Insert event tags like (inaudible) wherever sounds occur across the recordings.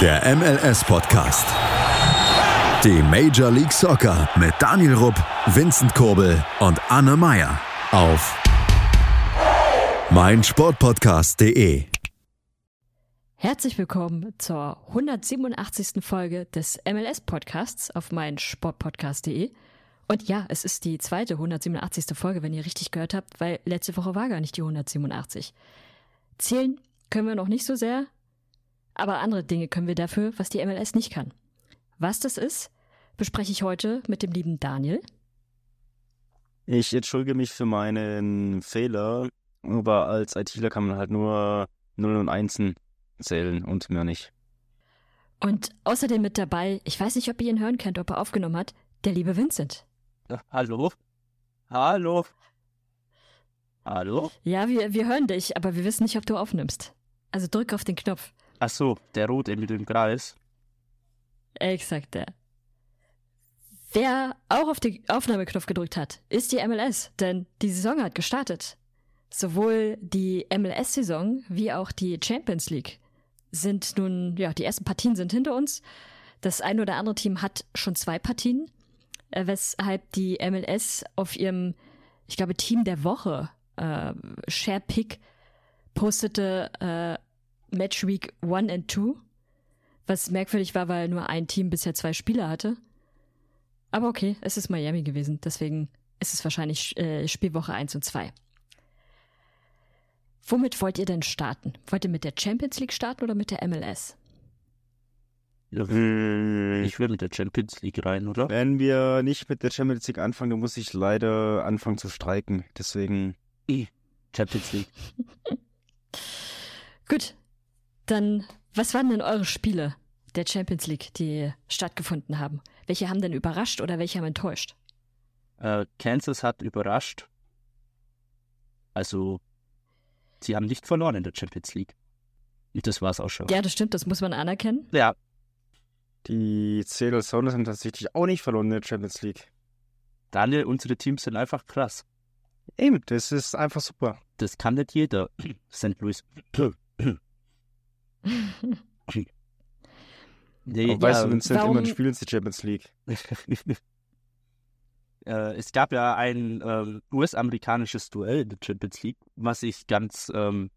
Der MLS-Podcast. Die Major League Soccer mit Daniel Rupp, Vincent Kurbel und Anne Meyer auf meinsportpodcast.de. Herzlich willkommen zur 187. Folge des MLS-Podcasts auf meinsportpodcast.de. Und ja, es ist die zweite 187. Folge, wenn ihr richtig gehört habt, weil letzte Woche war gar nicht die 187. Zählen können wir noch nicht so sehr, aber andere Dinge können wir dafür, was die MLS nicht kann. Was das ist, bespreche ich heute mit dem lieben Daniel. Ich entschuldige mich für meinen Fehler, aber als ITler kann man halt nur 0 und 1 zählen und mehr nicht. Und außerdem mit dabei, ich weiß nicht, ob ihr ihn hören könnt, ob er aufgenommen hat, der liebe Vincent. Ja, hallo? Hallo? Hallo? Ja, wir, wir hören dich, aber wir wissen nicht, ob du aufnimmst. Also drück auf den Knopf. Ach so, der rote mit dem Kreis. Exakt der. Wer auch auf den Aufnahmeknopf gedrückt hat, ist die MLS, denn die Saison hat gestartet. Sowohl die MLS-Saison wie auch die Champions League sind nun, ja, die ersten Partien sind hinter uns. Das ein oder andere Team hat schon zwei Partien, äh, weshalb die MLS auf ihrem, ich glaube, Team der Woche, äh, Share Pick, postete äh, Match Week 1 and 2, was merkwürdig war, weil nur ein Team bisher zwei Spieler hatte. Aber okay, es ist Miami gewesen, deswegen ist es wahrscheinlich äh, Spielwoche 1 und 2. Womit wollt ihr denn starten? Wollt ihr mit der Champions League starten oder mit der MLS? Ja, ich will mit der Champions League rein, oder? Wenn wir nicht mit der Champions League anfangen, dann muss ich leider anfangen zu streiken. Deswegen. Champions League. (laughs) Gut, dann was waren denn eure Spiele der Champions League, die stattgefunden haben? Welche haben denn überrascht oder welche haben enttäuscht? Äh, Kansas hat überrascht. Also, sie haben nicht verloren in der Champions League. Und das war's auch schon. Ja, das stimmt, das muss man anerkennen. Ja, Die Seattle Sounders haben tatsächlich auch nicht verloren in der Champions League. Daniel, unsere Teams sind einfach krass. Eben, das ist einfach super. Das kann nicht jeder. St. Louis. Nee, Aber weißt ja, du, Vincent, warum- immer spielen sie Champions League. (laughs) äh, es gab ja ein ähm, US-amerikanisches Duell in der Champions League, was ich ganz ähm,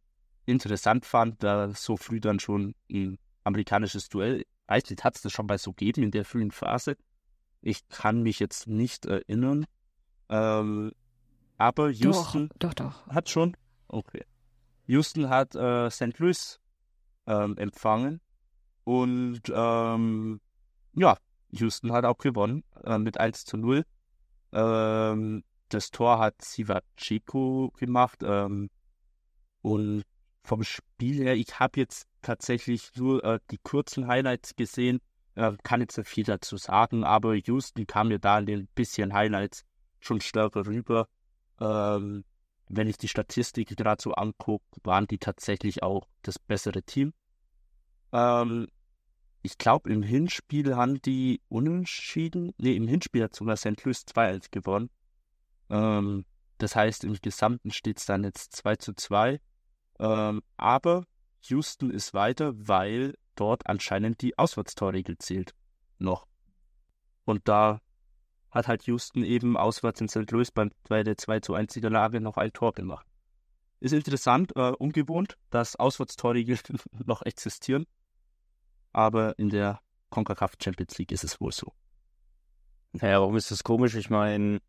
interessant fand, da so früh dann schon ein amerikanisches Duell. Eigentlich hat es das schon mal so gegeben in der frühen Phase. Ich kann mich jetzt nicht erinnern. Ähm, aber Houston Doch, doch, doch. hat schon. Okay. Houston hat äh, St. Louis ähm, empfangen und ähm, ja, Houston hat auch gewonnen äh, mit 1 zu 0. Ähm, das Tor hat Siva Chico gemacht ähm, und vom Spiel her, ich habe jetzt tatsächlich nur äh, die kurzen Highlights gesehen, äh, kann jetzt nicht viel dazu sagen, aber Houston kam mir da in den bisschen Highlights schon stärker rüber. Ähm, wenn ich die Statistik gerade so angucke, waren die tatsächlich auch das bessere Team. Ähm, ich glaube, im Hinspiel haben die unentschieden. Nee, im Hinspiel hat sogar St. Louis 2-1 gewonnen. Ähm, das heißt, im Gesamten steht es dann jetzt 2 zu 2. Ähm, aber Houston ist weiter, weil dort anscheinend die Auswärtstorregel zählt. Noch. Und da hat halt Houston eben auswärts in St. Louis beim, bei der 2 zu 1 Niederlage noch ein Tor gemacht. Ist interessant, äh, ungewohnt, dass Auswärtstorregeln (laughs) noch existieren. Aber in der CONCACAF Champions League ist es wohl so. Naja, warum ist das komisch? Ich meine,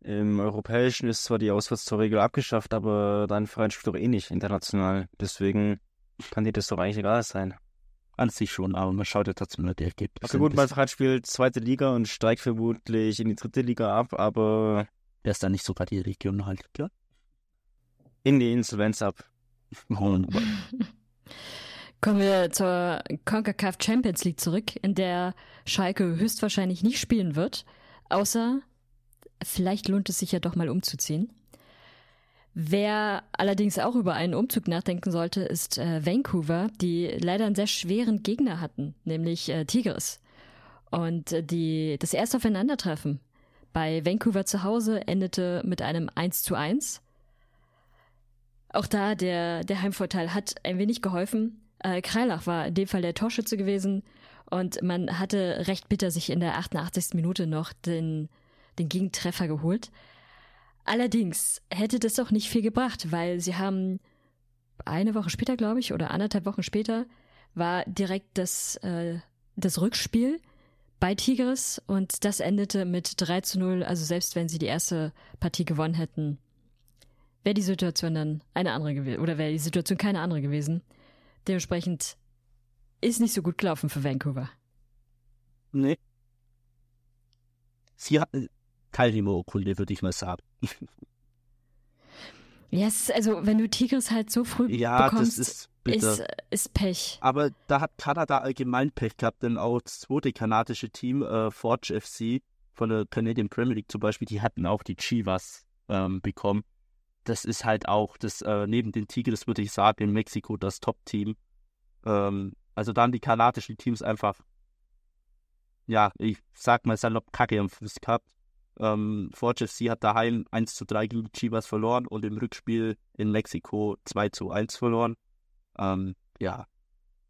im Europäischen ist zwar die Auswärtstorregel abgeschafft, aber dein Verein spielt doch eh nicht international. Deswegen kann dir das doch eigentlich egal sein. An sich schon, aber man schaut ja trotzdem nur die Ergebnisse. Okay, gut. Verein spielt zweite Liga und steigt vermutlich in die dritte Liga ab, aber Wer ist da nicht sogar die Regionalliga? in die Insolvenz ab. (laughs) Kommen wir zur CONCACAF Champions League zurück, in der Schalke höchstwahrscheinlich nicht spielen wird, außer vielleicht lohnt es sich ja doch mal umzuziehen. Wer allerdings auch über einen Umzug nachdenken sollte, ist äh, Vancouver, die leider einen sehr schweren Gegner hatten, nämlich äh, Tigres. Und äh, die, das erste Aufeinandertreffen bei Vancouver zu Hause endete mit einem 1 zu 1. Auch da, der, der Heimvorteil hat ein wenig geholfen, Äh, Kreilach war in dem Fall der Torschütze gewesen und man hatte recht bitter sich in der 88. Minute noch den, den Gegentreffer geholt. Allerdings hätte das auch nicht viel gebracht, weil sie haben eine Woche später, glaube ich, oder anderthalb Wochen später, war direkt das, äh, das Rückspiel bei Tigres und das endete mit 3 zu 0. Also selbst wenn sie die erste Partie gewonnen hätten, wäre die Situation dann eine andere gewesen, oder wäre die Situation keine andere gewesen. Dementsprechend ist nicht so gut gelaufen für Vancouver. Nee. Sie hat eine Teilnehmerurkunde, würde ich mal sagen. Ja, yes, also wenn du Tigres halt so früh ja, bekommst, das ist, ist, ist Pech. Aber da hat Kanada allgemein Pech gehabt, denn auch das zweite kanadische Team, äh, Forge FC von der Canadian Premier League zum Beispiel, die hatten auch die Chivas ähm, bekommen. Das ist halt auch das, äh, neben den Tigres würde ich sagen, in Mexiko das Top-Team. Ähm, also dann die kanadischen Teams einfach, ja, ich sag mal salopp Kacke am Fuß gehabt. Ähm, Forge FC hat daheim 1 zu 3 gegen Chivas verloren und im Rückspiel in Mexiko 2 zu 1 verloren. Ähm, ja,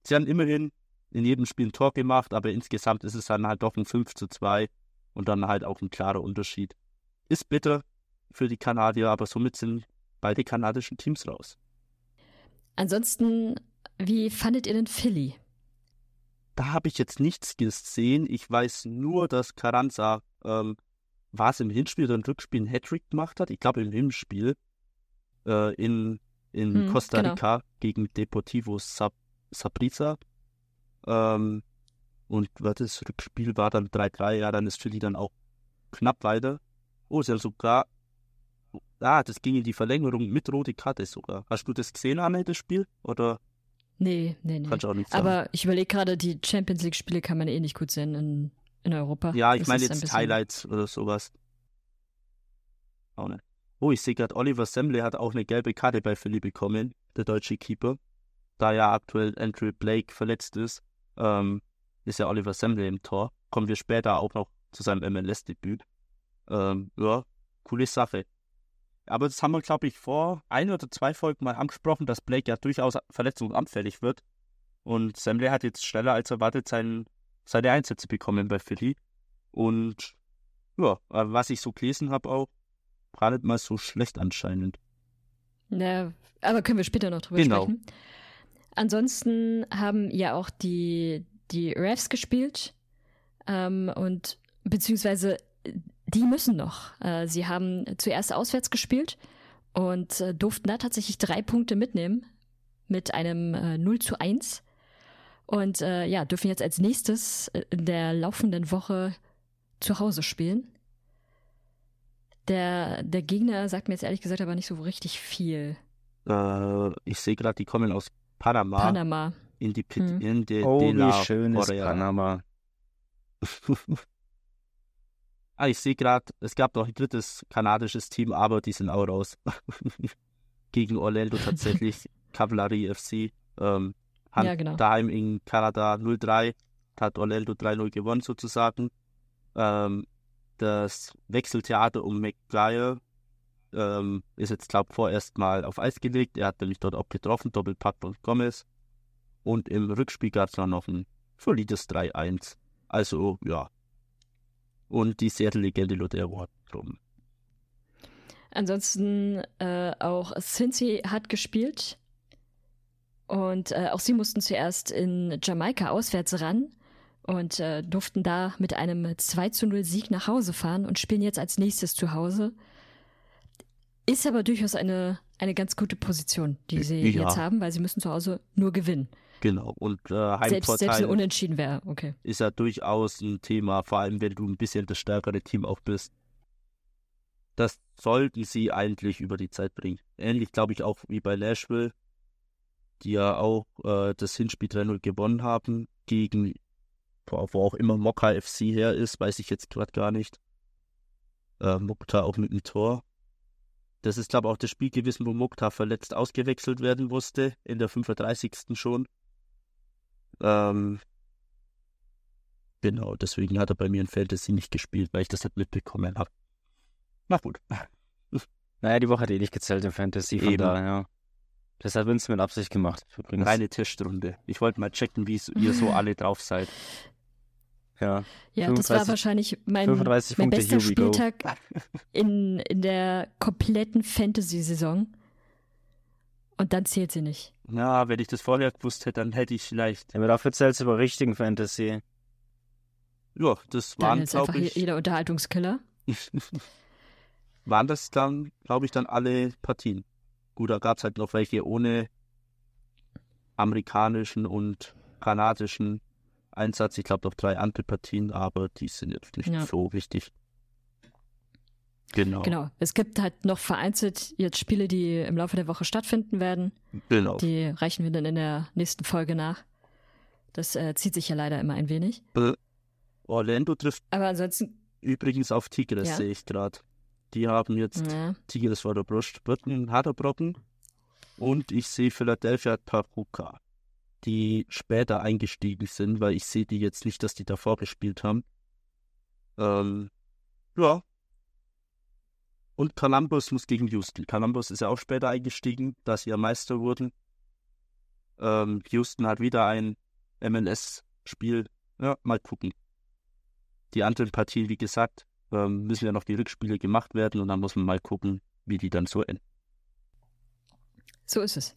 sie haben immerhin in jedem Spiel ein Tor gemacht, aber insgesamt ist es dann halt doch ein 5 zu 2 und dann halt auch ein klarer Unterschied. Ist bitter für die Kanadier, aber somit sind beide kanadischen Teams raus. Ansonsten, wie fandet ihr denn Philly? Da habe ich jetzt nichts gesehen. Ich weiß nur, dass Carranza ähm, war es im Hinspiel oder im Rückspiel ein Hattrick gemacht hat. Ich glaube im Hinspiel äh, in, in hm, Costa genau. Rica gegen Deportivo Sab Saprissa. Ähm, und das Rückspiel war dann 3-3. Ja, dann ist Philly dann auch knapp weiter. Oh, sie haben sogar. Ah, das ging in die Verlängerung mit rote Karte sogar. Hast du das gesehen, Anne, das Spiel? Oder? Nee, nee, nee. Kannst auch nicht sagen. Aber ich überlege gerade, die Champions League-Spiele kann man eh nicht gut sehen in in Europa. Ja, ich meine jetzt Highlights oder sowas. Auch nicht. Oh, ich sehe gerade, Oliver Semble hat auch eine gelbe Karte bei Philly bekommen, der deutsche Keeper. Da ja aktuell Andrew Blake verletzt ist, ähm, ist ja Oliver Semble im Tor. Kommen wir später auch noch zu seinem MLS-Debüt. Ähm, ja, coole Sache. Aber das haben wir, glaube ich, vor ein oder zwei Folgen mal angesprochen, dass Blake ja durchaus verletzungsanfällig wird. Und Semble hat jetzt schneller als erwartet seinen seine Einsätze bekommen bei Philly. Und ja, was ich so gelesen habe auch, war nicht mal so schlecht anscheinend. Ja, aber können wir später noch drüber genau. sprechen. Ansonsten haben ja auch die, die Refs gespielt ähm, und beziehungsweise die müssen noch. Äh, sie haben zuerst auswärts gespielt und äh, durften da tatsächlich drei Punkte mitnehmen mit einem äh, 0 zu 1. Und äh, ja, dürfen jetzt als nächstes in der laufenden Woche zu Hause spielen. Der, der Gegner sagt mir jetzt ehrlich gesagt aber nicht so richtig viel. Äh, ich sehe gerade, die kommen aus Panama. Panama. In die Pit hm. in de, oh, de wie schön ist Panama. (laughs) ah, ich sehe gerade, es gab noch ein drittes kanadisches Team, aber die sind auch raus. (laughs) Gegen Orlando tatsächlich, (laughs) Cavalry FC. Ähm, haben ja, genau. daheim in Kanada 0-3, hat Orlando 3-0 gewonnen sozusagen. Ähm, das Wechseltheater um McGuire ähm, ist jetzt, glaube ich, vorerst mal auf Eis gelegt. Er hat nämlich dort auch getroffen, Doppelpack von Gomez. Und im Rückspiel gab es dann noch ein solides 3-1. Also, ja. Und die Seattle-Legende Luther Award drum. Ansonsten äh, auch Cincy hat gespielt. Und äh, auch sie mussten zuerst in Jamaika auswärts ran und äh, durften da mit einem 2 zu 0 Sieg nach Hause fahren und spielen jetzt als nächstes zu Hause. Ist aber durchaus eine, eine ganz gute Position, die sie ja. jetzt haben, weil sie müssen zu Hause nur gewinnen. Genau, und äh, Heimvorteil selbst, selbst ein Unentschieden wäre, okay. Ist ja durchaus ein Thema, vor allem wenn du ein bisschen das stärkere Team auch bist. Das sollten sie eigentlich über die Zeit bringen. Ähnlich glaube ich auch wie bei Nashville die ja auch äh, das Hinspiel 3-0 gewonnen haben gegen, wo auch immer Mokka FC her ist, weiß ich jetzt gerade gar nicht. Äh, Mokta auch mit dem Tor. Das ist, glaube ich, auch das Spiel gewesen, wo Mokta verletzt ausgewechselt werden musste, in der 35. schon. Ähm, genau, deswegen hat er bei mir in Fantasy nicht gespielt, weil ich das nicht mitbekommen habe. Na gut. (laughs) Naja, die Woche hat eh nicht gezählt in Fantasy, von Eben. daher. Das hat Vince mit Absicht gemacht. Übrigens. Reine Teststunde. Ich wollte mal checken, wie ihr so (laughs) alle drauf seid. Ja. Ja, das war 35 wahrscheinlich mein, 35 mein bester. Spieltag (laughs) in, in der kompletten Fantasy-Saison. Und dann zählt sie nicht. Na, wenn ich das vorher gewusst hätte, dann hätte ich vielleicht. Ja, aber dafür zählt es über richtigen Fantasy. Ja, das waren, ist einfach ich. jeder Unterhaltungskiller. (laughs) waren das dann, glaube ich, dann alle Partien. Gut, da gab es halt noch welche ohne amerikanischen und kanadischen Einsatz. Ich glaube noch drei andere Partien, aber die sind jetzt nicht Ja. so wichtig. Genau. Genau. Es gibt halt noch vereinzelt jetzt Spiele, die im Laufe der Woche stattfinden werden. genau. Die reichen wir dann in der nächsten Folge nach. Das äh, zieht sich ja leider immer ein wenig. Orlando trifft Aber ansonsten, übrigens auf Tigres, Ja. sehe ich gerade. Die haben jetzt ja, Tigres vor der Brust, ein harter Brocken. Und ich sehe Philadelphia Taruka, die später eingestiegen sind, weil ich sehe die jetzt nicht, dass die davor gespielt haben. Ähm, ja. Und Columbus muss gegen Houston. Columbus ist ja auch später eingestiegen, da sie ja Meister wurden. Ähm, Houston hat wieder ein MLS-Spiel. Ja, mal gucken. Die anderen Partien, wie gesagt, ähm, müssen ja noch die Rückspiele gemacht werden und dann muss man mal gucken, wie die dann so enden. so ist es.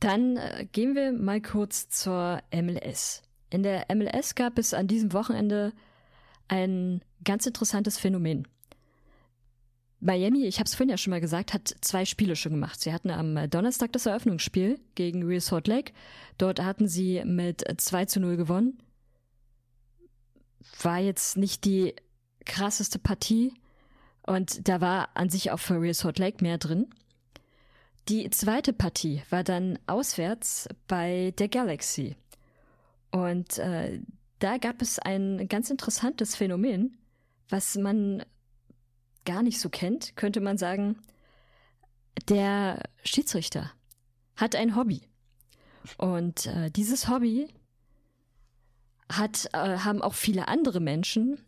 Dann äh, gehen wir mal kurz zur MLS. In der MLS gab es an diesem Wochenende ein ganz interessantes Phänomen. Miami, ich habe es vorhin ja schon mal gesagt, hat zwei Spiele schon gemacht. Sie hatten am Donnerstag das Eröffnungsspiel gegen Real Salt Lake. Dort hatten sie mit 2 zu 0 gewonnen. War jetzt nicht die krasseste Partie und da war an sich auch für Real Salt Lake mehr drin. Die zweite Partie war dann auswärts bei der Galaxy. Und äh, da gab es ein ganz interessantes Phänomen, was man gar nicht so kennt, könnte man sagen. Der Schiedsrichter hat ein Hobby. Und äh, dieses Hobby hat, äh, haben auch viele andere Menschen.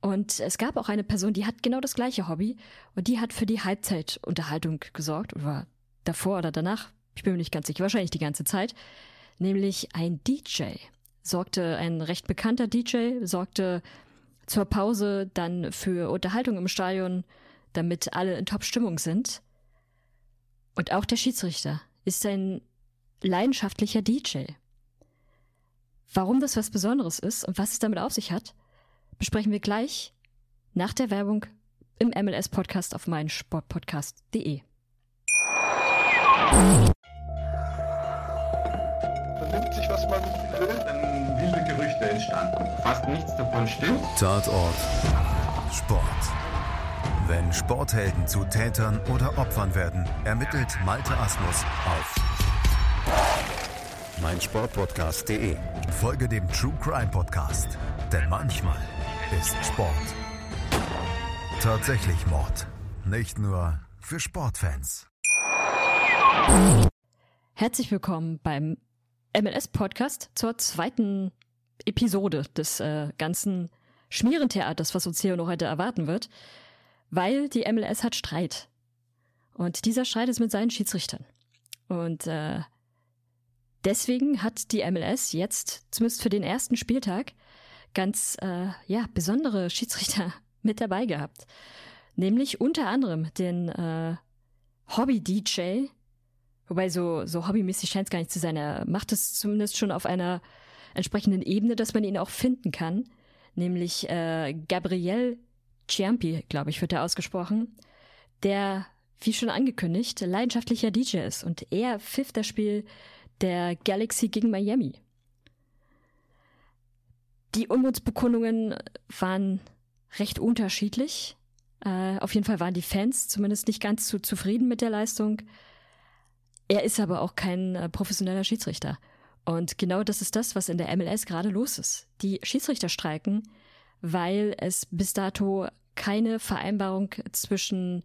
Und es gab auch eine Person, die hat genau das gleiche Hobby. Und die hat für die Halbzeitunterhaltung gesorgt. Oder davor oder danach. Ich bin mir nicht ganz sicher. Wahrscheinlich die ganze Zeit. Nämlich ein DJ. Sorgte, ein recht bekannter DJ, sorgte zur Pause dann für Unterhaltung im Stadion, damit alle in Top-Stimmung sind. Und auch der Schiedsrichter ist ein leidenschaftlicher DJ. Warum das was Besonderes ist und was es damit auf sich hat, besprechen wir gleich nach der Werbung im MLS-Podcast auf meinsportpodcast.de. Man nimmt sich, was man will. dann wilde Gerüchte entstanden. Fast nichts davon stimmt. Tatort Sport. Wenn Sporthelden zu Tätern oder Opfern werden, ermittelt Malte Asmus auf meinsportpodcast.de. Folge dem True Crime Podcast, denn manchmal ist Sport tatsächlich Mord. Nicht nur für Sportfans. Herzlich willkommen beim MLS-Podcast zur zweiten Episode des äh, ganzen Schmierentheaters, was uns hier noch heute erwarten wird, weil die MLS hat Streit. Und dieser Streit ist mit seinen Schiedsrichtern. Und äh, deswegen hat die MLS jetzt, zumindest für den ersten Spieltag, ganz äh, ja, besondere Schiedsrichter (laughs) mit dabei gehabt. Nämlich unter anderem den äh, Hobby-DJ, wobei so, so hobbymäßig scheint es gar nicht zu sein. Er macht es zumindest schon auf einer entsprechenden Ebene, dass man ihn auch finden kann. Nämlich äh, Gabriel Ciampi, glaube ich, wird er ausgesprochen, der, wie schon angekündigt, leidenschaftlicher DJ ist. Und er pfiff das Spiel der Galaxy gegen Miami. Die Unmutsbekundungen waren recht unterschiedlich. Äh, auf jeden Fall waren die Fans zumindest nicht ganz so zufrieden mit der Leistung. Er ist aber auch kein äh, professioneller Schiedsrichter. Und genau das ist das, was in der MLS gerade los ist. Die Schiedsrichter streiken, weil es bis dato keine Vereinbarung zwischen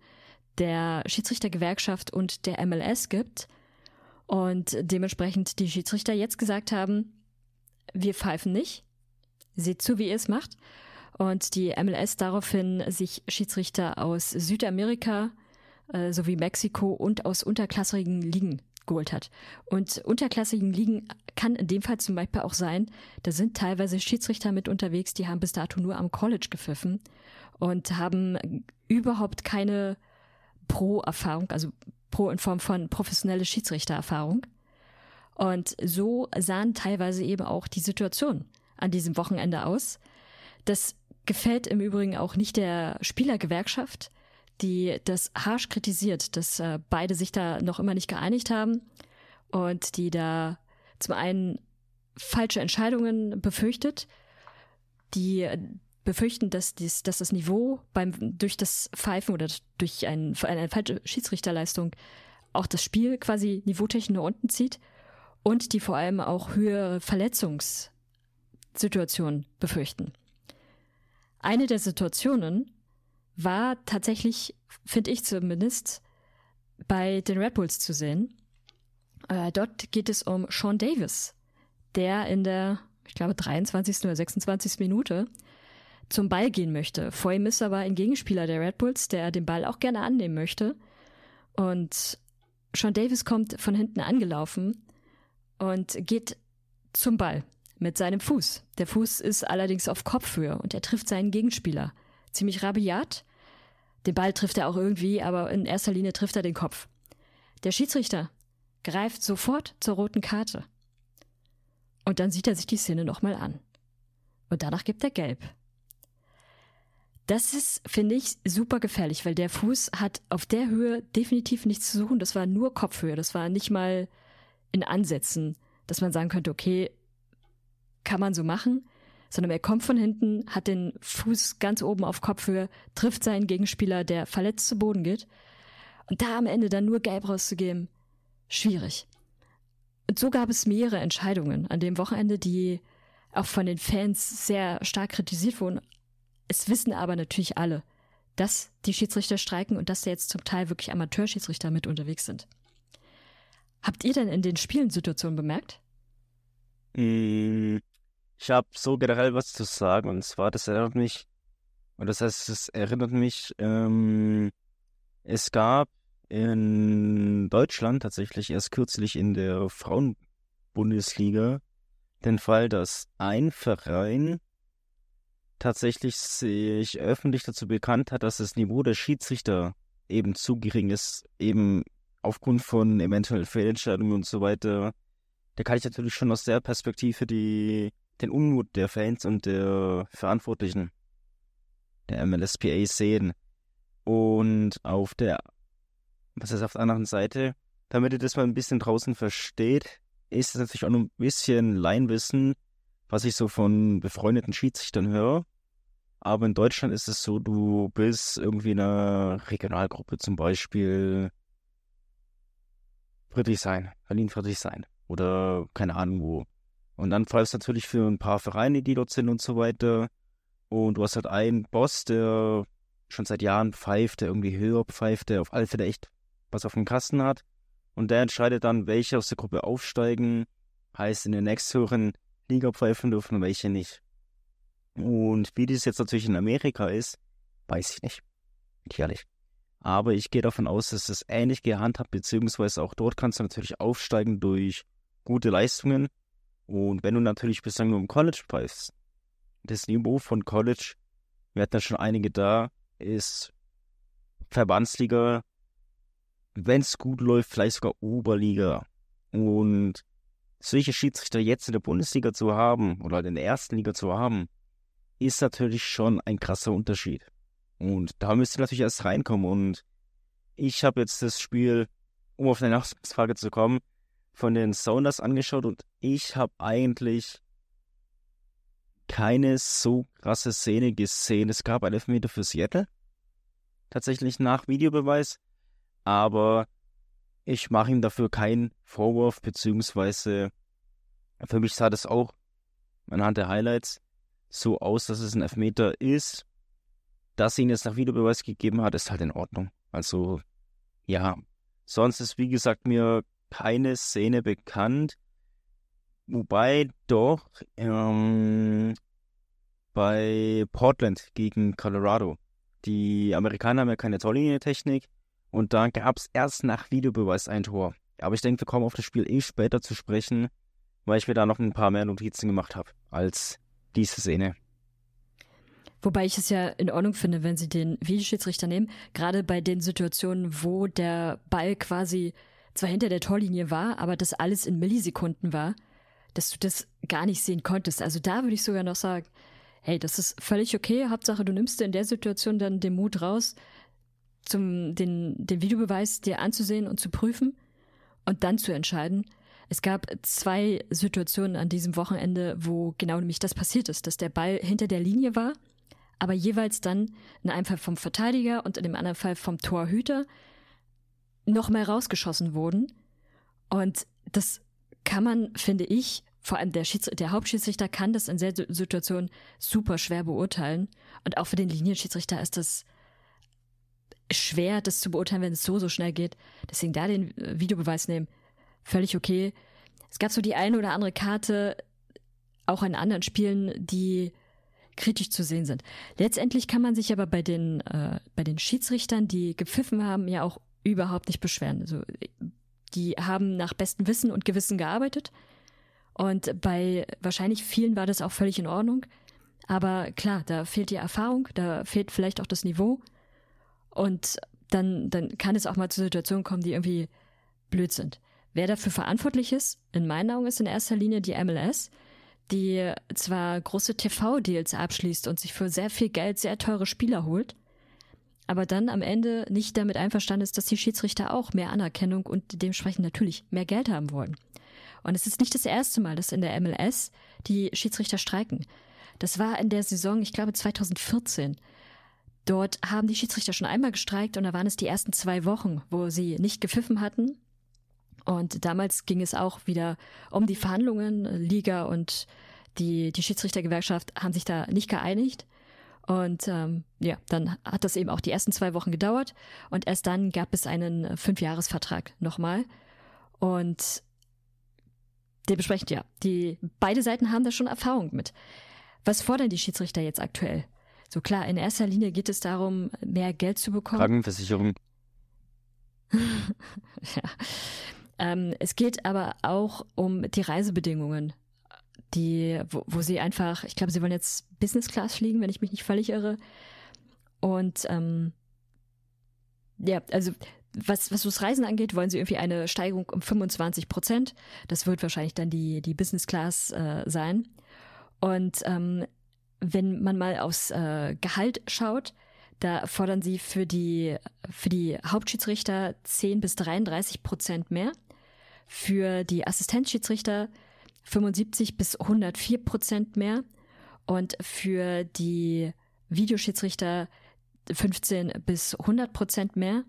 der Schiedsrichtergewerkschaft und der MLS gibt. Und dementsprechend die Schiedsrichter jetzt gesagt haben, wir pfeifen nicht. Seht zu, wie ihr es macht. Und die MLS daraufhin sich Schiedsrichter aus Südamerika äh, sowie Mexiko und aus unterklassigen Ligen geholt hat. Und unterklassigen Ligen kann in dem Fall zum Beispiel auch sein, da sind teilweise Schiedsrichter mit unterwegs, die haben bis dato nur am College gepfiffen und haben überhaupt keine Pro-Erfahrung, also Pro in Form von professionelle Schiedsrichtererfahrung. Und so sahen teilweise eben auch die Situationen an diesem Wochenende aus. Das gefällt im Übrigen auch nicht der Spielergewerkschaft, die das harsch kritisiert, dass äh, beide sich da noch immer nicht geeinigt haben und die da zum einen falsche Entscheidungen befürchtet, die befürchten, dass, dies, dass das Niveau beim, durch das Pfeifen oder durch ein, eine falsche Schiedsrichterleistung auch das Spiel quasi niveautechnisch nach unten zieht und die vor allem auch höhere Verletzungssituationen befürchten. Eine der Situationen war tatsächlich, finde ich zumindest, bei den Red Bulls zu sehen. Äh, dort geht es um Sean Davis, der in der, ich glaube, 23. oder 26. Minute zum Ball gehen möchte. Vor ihm ist aber ein Gegenspieler der Red Bulls, der den Ball auch gerne annehmen möchte. Und Sean Davis kommt von hinten angelaufen und geht zum Ball mit seinem Fuß. Der Fuß ist allerdings auf Kopfhöhe und er trifft seinen Gegenspieler. Ziemlich rabiat. Den Ball trifft er auch irgendwie, aber in erster Linie trifft er den Kopf. Der Schiedsrichter greift sofort zur roten Karte. Und dann sieht er sich die Szene nochmal an. Und danach gibt er gelb. Das ist, finde ich, super gefährlich, weil der Fuß hat auf der Höhe definitiv nichts zu suchen. Das war nur Kopfhöhe. Das war nicht mal in Ansätzen, dass man sagen könnte, okay, kann man so machen, sondern er kommt von hinten, hat den Fuß ganz oben auf Kopfhöhe, trifft seinen Gegenspieler, der verletzt zu Boden geht. Und da am Ende dann nur gelb rauszugeben, schwierig. Und so gab es mehrere Entscheidungen an dem Wochenende, die auch von den Fans sehr stark kritisiert wurden. Es wissen aber natürlich alle, dass die Schiedsrichter streiken und dass da jetzt zum Teil wirklich Amateurschiedsrichter mit unterwegs sind. Habt ihr denn in den Spielen Situationen bemerkt? Mm, ich habe so generell was zu sagen und zwar, das erinnert mich, und das heißt, es erinnert mich, ähm, es gab in Deutschland tatsächlich erst kürzlich in der Frauenbundesliga den Fall, dass ein Verein tatsächlich sich öffentlich dazu bekannt hat, dass das Niveau der Schiedsrichter eben zu gering ist, eben aufgrund von eventuell Fehlentscheidungen und so weiter, da kann ich natürlich schon aus der Perspektive die, den Unmut der Fans und der Verantwortlichen der MLSPA sehen. Und auf der, was ist auf der anderen Seite, damit ihr das mal ein bisschen draußen versteht, ist es natürlich auch noch ein bisschen Leinwissen, was ich so von befreundeten Schiedsrichtern höre. Aber in Deutschland ist es so, du bist irgendwie in einer Regionalgruppe zum Beispiel Friedrichshain, Berlin Friedrichshain oder keine Ahnung wo. Und dann pfeifst du natürlich für ein paar Vereine, die dort sind und so weiter. Und du hast halt einen Boss, der schon seit Jahren pfeift, der irgendwie höher pfeift, der auf alle Fälle echt was auf dem Kasten hat. Und der entscheidet dann, welche aus der Gruppe aufsteigen, heißt in der nächsthöheren Liga pfeifen dürfen und welche nicht. Und wie das jetzt natürlich in Amerika ist, weiß ich nicht. Ehrlich. Aber ich gehe davon aus, dass es ähnlich gehandhabt, beziehungsweise auch dort kannst du natürlich aufsteigen durch gute Leistungen. Und wenn du natürlich bislang nur im College pfeifst, das Niveau von College, wir hatten ja schon einige da, ist Verbandsliga, wenn es gut läuft, vielleicht sogar Oberliga. Und solche Schiedsrichter jetzt in der Bundesliga zu haben oder in der ersten Liga zu haben, ist natürlich schon ein krasser Unterschied. Und da müsst ihr natürlich erst reinkommen. Und ich habe jetzt das Spiel, um auf deine Nachfrage zu kommen, von den Sounders angeschaut und ich habe eigentlich keine so krasse Szene gesehen. Es gab einen Elfmeter für Seattle, tatsächlich nach Videobeweis, aber ich mache ihm dafür keinen Vorwurf, beziehungsweise für mich sah das auch anhand der Highlights so aus, dass es ein Elfmeter ist. Dass ihn jetzt nach Videobeweis gegeben hat, ist halt in Ordnung. Also, ja. Sonst ist, wie gesagt, mir keine Szene bekannt. Wobei doch ähm, bei Portland gegen Colorado. Die Amerikaner haben ja keine Torlinientechnik und da gab es erst nach Videobeweis ein Tor. Aber ich denke, wir kommen auf das Spiel eh später zu sprechen, weil ich mir da noch ein paar mehr Notizen gemacht habe als diese Szene. Wobei ich es ja in Ordnung finde, wenn sie den Videoschiedsrichter nehmen, gerade bei den Situationen, wo der Ball quasi zwar hinter der Torlinie war, aber das alles in Millisekunden war, dass du das gar nicht sehen konntest. Also da würde ich sogar noch sagen, hey, das ist völlig okay. Hauptsache, du nimmst in der Situation dann den Mut raus, zum, den, den Videobeweis dir anzusehen und zu prüfen und dann zu entscheiden. Es gab zwei Situationen an diesem Wochenende, wo genau nämlich das passiert ist, dass der Ball hinter der Linie war, aber jeweils dann in einem Fall vom Verteidiger und in dem anderen Fall vom Torhüter noch mal rausgeschossen wurden. Und das kann man, finde ich, vor allem der, Schieds der Hauptschiedsrichter kann das in der Situation super schwer beurteilen. Und auch für den Linienschiedsrichter ist das schwer, das zu beurteilen, wenn es so, so schnell geht. Deswegen da den äh, Videobeweis nehmen, völlig okay. Es gab so die eine oder andere Karte, auch in anderen Spielen, die kritisch zu sehen sind. Letztendlich kann man sich aber bei den, äh, bei den Schiedsrichtern, die gepfiffen haben, ja auch überhaupt nicht beschweren. Also, die haben nach bestem Wissen und Gewissen gearbeitet. Und bei wahrscheinlich vielen war das auch völlig in Ordnung. Aber klar, da fehlt die Erfahrung, da fehlt vielleicht auch das Niveau. Und dann, dann kann es auch mal zu Situationen kommen, die irgendwie blöd sind. Wer dafür verantwortlich ist, in meinen Augen ist in erster Linie die MLS, die zwar große TV-Deals abschließt und sich für sehr viel Geld sehr teure Spieler holt, aber dann am Ende nicht damit einverstanden ist, dass die Schiedsrichter auch mehr Anerkennung und dementsprechend natürlich mehr Geld haben wollen. Und es ist nicht das erste Mal, dass in der MLS die Schiedsrichter streiken. Das war in der Saison, ich glaube 2014. Dort haben die Schiedsrichter schon einmal gestreikt und da waren es die ersten zwei Wochen, wo sie nicht gepfiffen hatten. Und damals ging es auch wieder um die Verhandlungen. Liga und die, die Schiedsrichtergewerkschaft haben sich da nicht geeinigt. Und ähm, ja, dann hat das eben auch die ersten zwei Wochen gedauert und erst dann gab es einen Fünfjahresvertrag nochmal. Und dementsprechend, ja, die beide Seiten haben da schon Erfahrung mit. Was fordern die Schiedsrichter jetzt aktuell? So klar, in erster Linie geht es darum, mehr Geld zu bekommen. Krankenversicherung. (laughs) ja. Ähm, es geht aber auch um die Reisebedingungen, die, wo, wo sie einfach, ich glaube, sie wollen jetzt Business Class fliegen, wenn ich mich nicht völlig irre. Und ähm, ja, also was, was das Reisen angeht, wollen sie irgendwie eine Steigerung um 25 Prozent. Das wird wahrscheinlich dann die, die Business Class äh, sein. Und ähm, wenn man mal aufs äh, Gehalt schaut, da fordern sie für die, für die Hauptschiedsrichter 10 bis 33 Prozent mehr, für die Assistenzschiedsrichter 75 bis 104 Prozent mehr und für die Videoschiedsrichter 15 bis 100 Prozent mehr.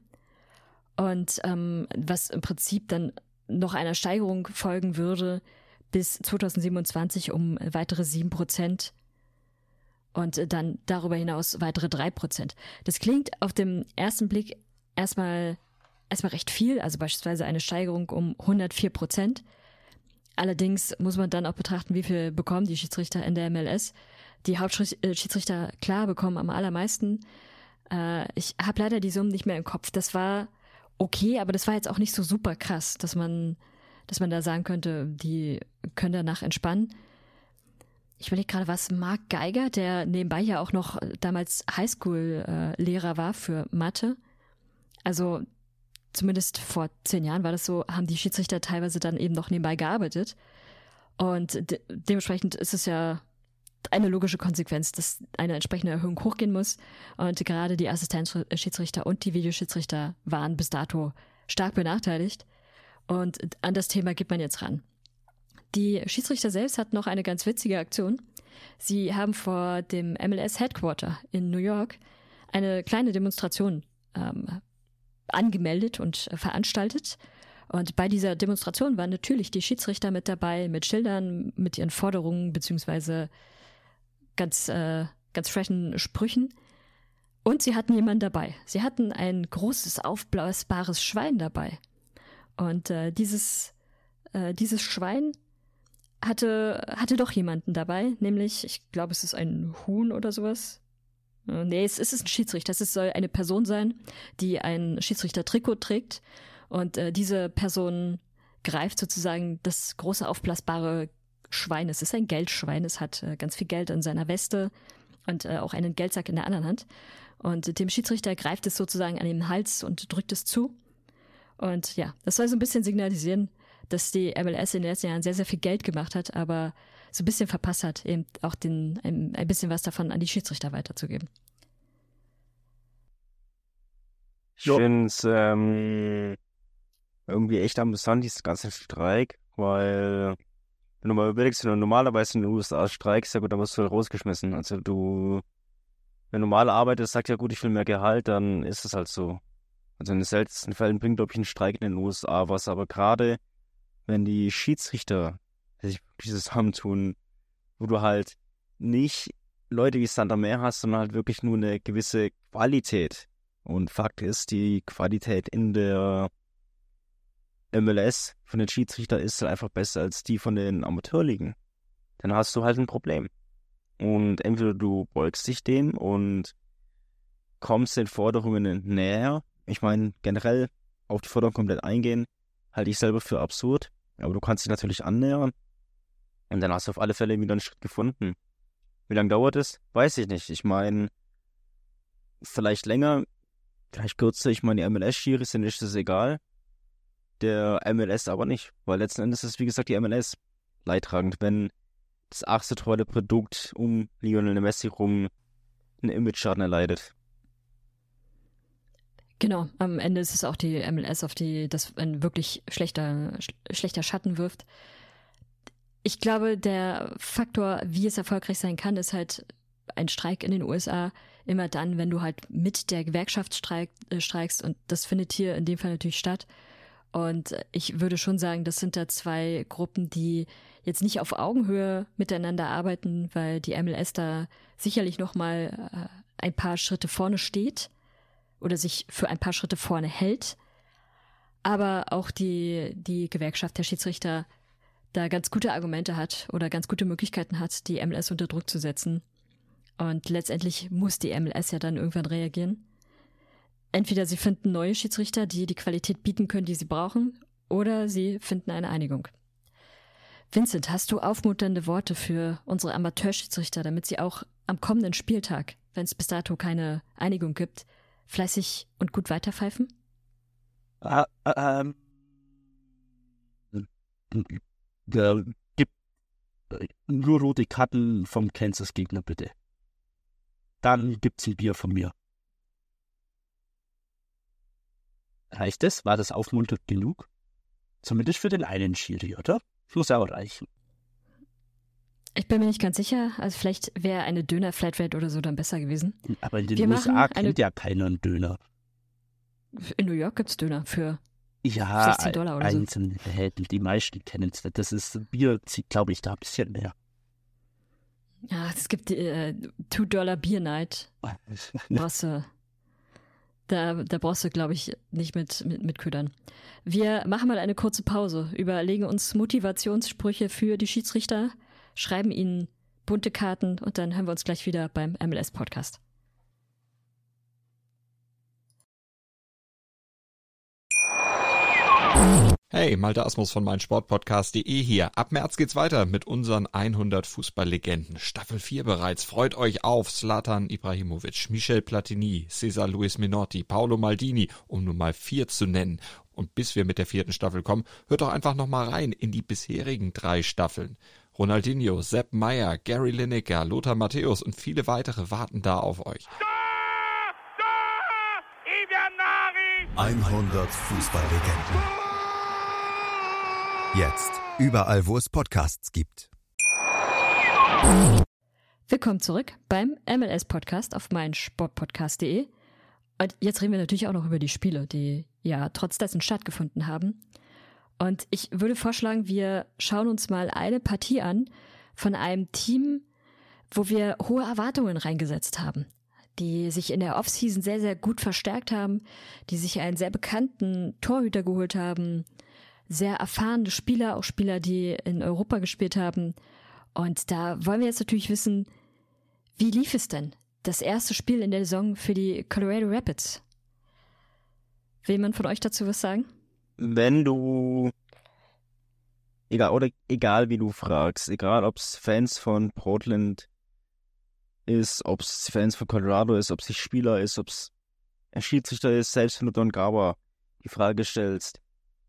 Und ähm, was im Prinzip dann noch einer Steigerung folgen würde bis 2027 um weitere 7 Prozent und dann darüber hinaus weitere 3 Prozent. Das klingt auf dem ersten Blick erstmal, erstmal recht viel, also beispielsweise eine Steigerung um 104 Prozent. Allerdings muss man dann auch betrachten, wie viel bekommen die Schiedsrichter in der MLS. Die Hauptschiedsrichter, klar, bekommen am allermeisten. Äh, ich habe leider die Summen nicht mehr im Kopf. Das war okay, aber das war jetzt auch nicht so super krass, dass man, dass man da sagen könnte, die können danach entspannen. Ich überlege gerade, was Mark Geiger, der nebenbei ja auch noch damals Highschool-Lehrer war für Mathe. Also zumindest vor zehn Jahren war das so, haben die Schiedsrichter teilweise dann eben noch nebenbei gearbeitet. Und de dementsprechend ist es ja eine logische Konsequenz, dass eine entsprechende Erhöhung hochgehen muss. Und gerade die Assistenzschiedsrichter und die Videoschiedsrichter waren bis dato stark benachteiligt. Und an das Thema geht man jetzt ran. Die Schiedsrichter selbst hatten noch eine ganz witzige Aktion. Sie haben vor dem MLS Headquarter in New York eine kleine Demonstration ähm, angemeldet und veranstaltet. Und bei dieser Demonstration waren natürlich die Schiedsrichter mit dabei, mit Schildern, mit ihren Forderungen, beziehungsweise ganz, äh, ganz freshen Sprüchen. Und sie hatten jemanden dabei. Sie hatten ein großes, aufblasbares Schwein dabei. Und äh, dieses, äh, dieses Schwein hatte, hatte doch jemanden dabei, nämlich, ich glaube, es ist ein Huhn oder sowas. Nee, es ist ein Schiedsrichter. Es soll eine Person sein, die ein Schiedsrichter-Trikot trägt. Und äh, diese Person greift sozusagen das große aufblasbare Schwein. Es ist ein Geldschwein. Es hat äh, ganz viel Geld in seiner Weste und äh, auch einen Geldsack in der anderen Hand. Und dem Schiedsrichter greift es sozusagen an den Hals und drückt es zu. Und ja, das soll so ein bisschen signalisieren, dass die MLS in den letzten Jahren sehr, sehr viel Geld gemacht hat, aber so ein bisschen verpasst hat, eben auch den, ein, ein bisschen was davon an die Schiedsrichter weiterzugeben. Ich finde es ähm, irgendwie echt amüsant, dieses ganze Streik, weil wenn du mal überlegst, wenn du normalerweise in den USA streikst, ja gut, dann wirst du halt rausgeschmissen. Also du, wenn du normal arbeitest, sagst ja gut, ich will mehr Gehalt, dann ist es halt so. Also in den seltensten Fällen bringt, glaube ich, ein Streik in den USA was, aber gerade wenn die Schiedsrichter sich dieses zusammentun, wo du halt nicht Leute wie Santa Meer hast, sondern halt wirklich nur eine gewisse Qualität. Und Fakt ist, die Qualität in der MLS von den Schiedsrichter ist halt einfach besser als die von den Amateurligen. Dann hast du halt ein Problem. Und entweder du beugst dich dem und kommst den Forderungen näher. Ich meine, generell auf die Forderung komplett eingehen, halte ich selber für absurd. Aber du kannst dich natürlich annähern. Und dann hast du auf alle Fälle wieder einen Schritt gefunden. Wie lange dauert es? Weiß ich nicht. Ich meine, vielleicht länger, vielleicht kürzer. Ich meine, die MLS-Schiris sind ist es egal. Der MLS aber nicht. Weil letzten Endes ist, wie gesagt, die MLS leidtragend, wenn das achte tolle Produkt um Lionel Messi rum einen Image-Schaden erleidet. Genau, am Ende ist es auch die MLS, auf die das ein wirklich schlechter, schlechter Schatten wirft. Ich glaube, der Faktor, wie es erfolgreich sein kann, ist halt ein Streik in den USA immer dann, wenn du halt mit der Gewerkschaft streik, äh, streikst und das findet hier in dem Fall natürlich statt. Und ich würde schon sagen, das sind da zwei Gruppen, die jetzt nicht auf Augenhöhe miteinander arbeiten, weil die MLS da sicherlich noch mal äh, ein paar Schritte vorne steht oder sich für ein paar Schritte vorne hält, aber auch die die Gewerkschaft der Schiedsrichter da ganz gute Argumente hat oder ganz gute Möglichkeiten hat, die MLS unter Druck zu setzen. Und letztendlich muss die MLS ja dann irgendwann reagieren. Entweder sie finden neue Schiedsrichter, die die Qualität bieten können, die sie brauchen, oder sie finden eine Einigung. Vincent, hast du aufmunternde Worte für unsere Amateurschiedsrichter, damit sie auch am kommenden Spieltag, wenn es bis dato keine Einigung gibt, fleißig und gut weiterpfeifen? Ah, ähm, gib nur rote Karten vom Kansas-Gegner, bitte. Dann gibt's ein Bier von mir. Reicht es? War das aufmunternd genug? Zumindest für den einen Schiri, oder? Muss auch reichen. Ich bin mir nicht ganz sicher. Also vielleicht wäre eine Döner-Flatrate oder so dann besser gewesen. Aber in den Wir USA kennt eine- ja keiner einen Döner. In New York gibt's Döner für Ja, 16 Dollar oder so. einzelne die meisten kennen es. Das ist Bier, glaube ich, da ein bisschen mehr. Ja, es gibt die äh, Two Dollar Beer Night. (laughs) Brauchst du, da, da brauchst du, glaube ich, nicht mit, mit, mit Ködern. Wir machen mal eine kurze Pause, überlegen uns Motivationssprüche für die Schiedsrichter, schreiben ihnen bunte Karten und dann hören wir uns gleich wieder beim MLS-Podcast. Hey, Malte Asmus von meinsportpodcast.de hier. Ab März geht's weiter mit unseren 100 Fußballlegenden. Staffel 4 bereits. Freut euch auf Zlatan Ibrahimovic, Michel Platini, Cesar Luis Minotti, Paolo Maldini, um nur mal vier zu nennen. Und bis wir mit der vierten Staffel kommen, hört doch einfach noch mal rein in die bisherigen drei Staffeln. Ronaldinho, Sepp Meyer, Gary Lineker, Lothar Matthäus und viele weitere warten da auf euch. 100 Fußballlegenden. Jetzt überall, wo es Podcasts gibt. Willkommen zurück beim MLS-Podcast auf meinsportpodcast.de. Und jetzt reden wir natürlich auch noch über die Spiele, die ja trotz dessen stattgefunden haben. Und ich würde vorschlagen, wir schauen uns mal eine Partie an von einem Team, wo wir hohe Erwartungen reingesetzt haben, die sich in der Offseason sehr, sehr gut verstärkt haben, die sich einen sehr bekannten Torhüter geholt haben, sehr erfahrene Spieler, auch Spieler, die in Europa gespielt haben. Und da wollen wir jetzt natürlich wissen, wie lief es denn? Das erste Spiel in der Saison für die Colorado Rapids. Will jemand von euch dazu was sagen? Wenn du, egal, oder egal wie du fragst, egal ob es Fans von Portland ist, ob es Fans von Colorado ist, ob es Spieler ist, ob es ein Schiedsrichter ist, selbst wenn du Don Garber die Frage stellst,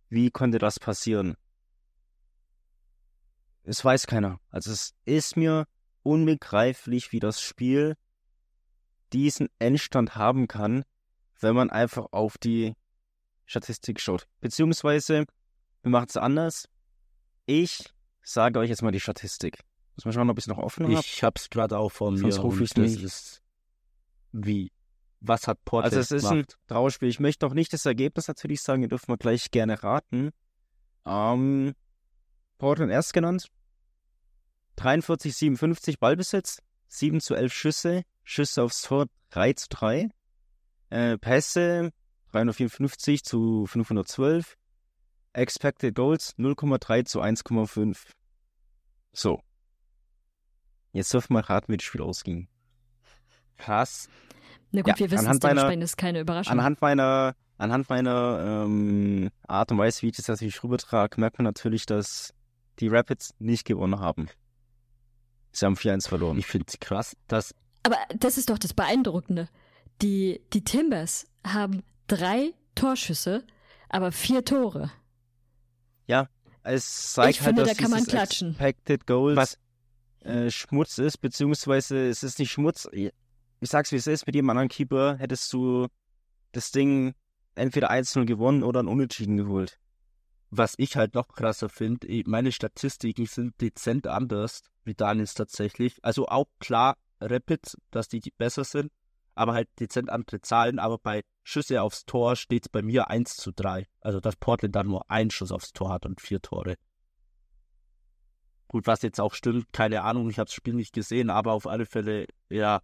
wie konnte das passieren? Es weiß keiner. Also es ist mir unbegreiflich, wie das Spiel diesen Endstand haben kann, wenn man einfach auf die Statistik schaut. Beziehungsweise, wir machen es anders. Ich sage euch jetzt mal die Statistik. Muss man schauen, ob ich es noch offen habe. Ich hab's gerade auch vor mir. Sonst rufe ich nicht. das ist wie? Was hat Portland Also es ist ein gemacht? Trauerspiel. Ich möchte noch nicht das Ergebnis natürlich sagen, ihr dürft mal gleich gerne raten. Ähm, Portland erst genannt. 43, 57 Ballbesitz, 7 zu 11 Schüsse, Schüsse aufs Tor 3 zu 3. Äh, Pässe 354 zu 512. Expected Goals 0,3 zu 1,5. So. Jetzt dürfen wir mal raten, wie das Spiel ausging. Krass. Na gut, Ja, wir wissen es anhand meiner- dementsprechend, ist keine Überraschung. Anhand meiner, anhand meiner ähm, Art und Weise, wie ich das natürlich rübertrage, merkt man natürlich, dass die Rapids nicht gewonnen haben. Sie haben 4-1 verloren. Ich finde es krass, dass Aber das ist doch das Beeindruckende. Die, die Timbers haben drei Torschüsse, aber vier Tore. Es zeigt Ich halt, finde, dass da kann man klatschen. Expected Goals Was? Äh, Schmutz ist, beziehungsweise es ist nicht Schmutz. Ich sag's wie es ist, mit jedem anderen Keeper hättest du das Ding entweder 1-0 gewonnen oder ein Unentschieden geholt. was ich halt noch krasser finde, meine Statistiken sind dezent anders wie Daniels tatsächlich. Also auch klar Rapids, dass die, die besser sind, aber halt dezent andere Zahlen. Aber bei Schüsse aufs Tor steht es bei mir 1 zu 3. Also dass Portland dann nur einen Schuss aufs Tor hat und vier Tore. Gut, was jetzt auch stimmt, keine Ahnung, ich habe das Spiel nicht gesehen, aber auf alle Fälle, ja,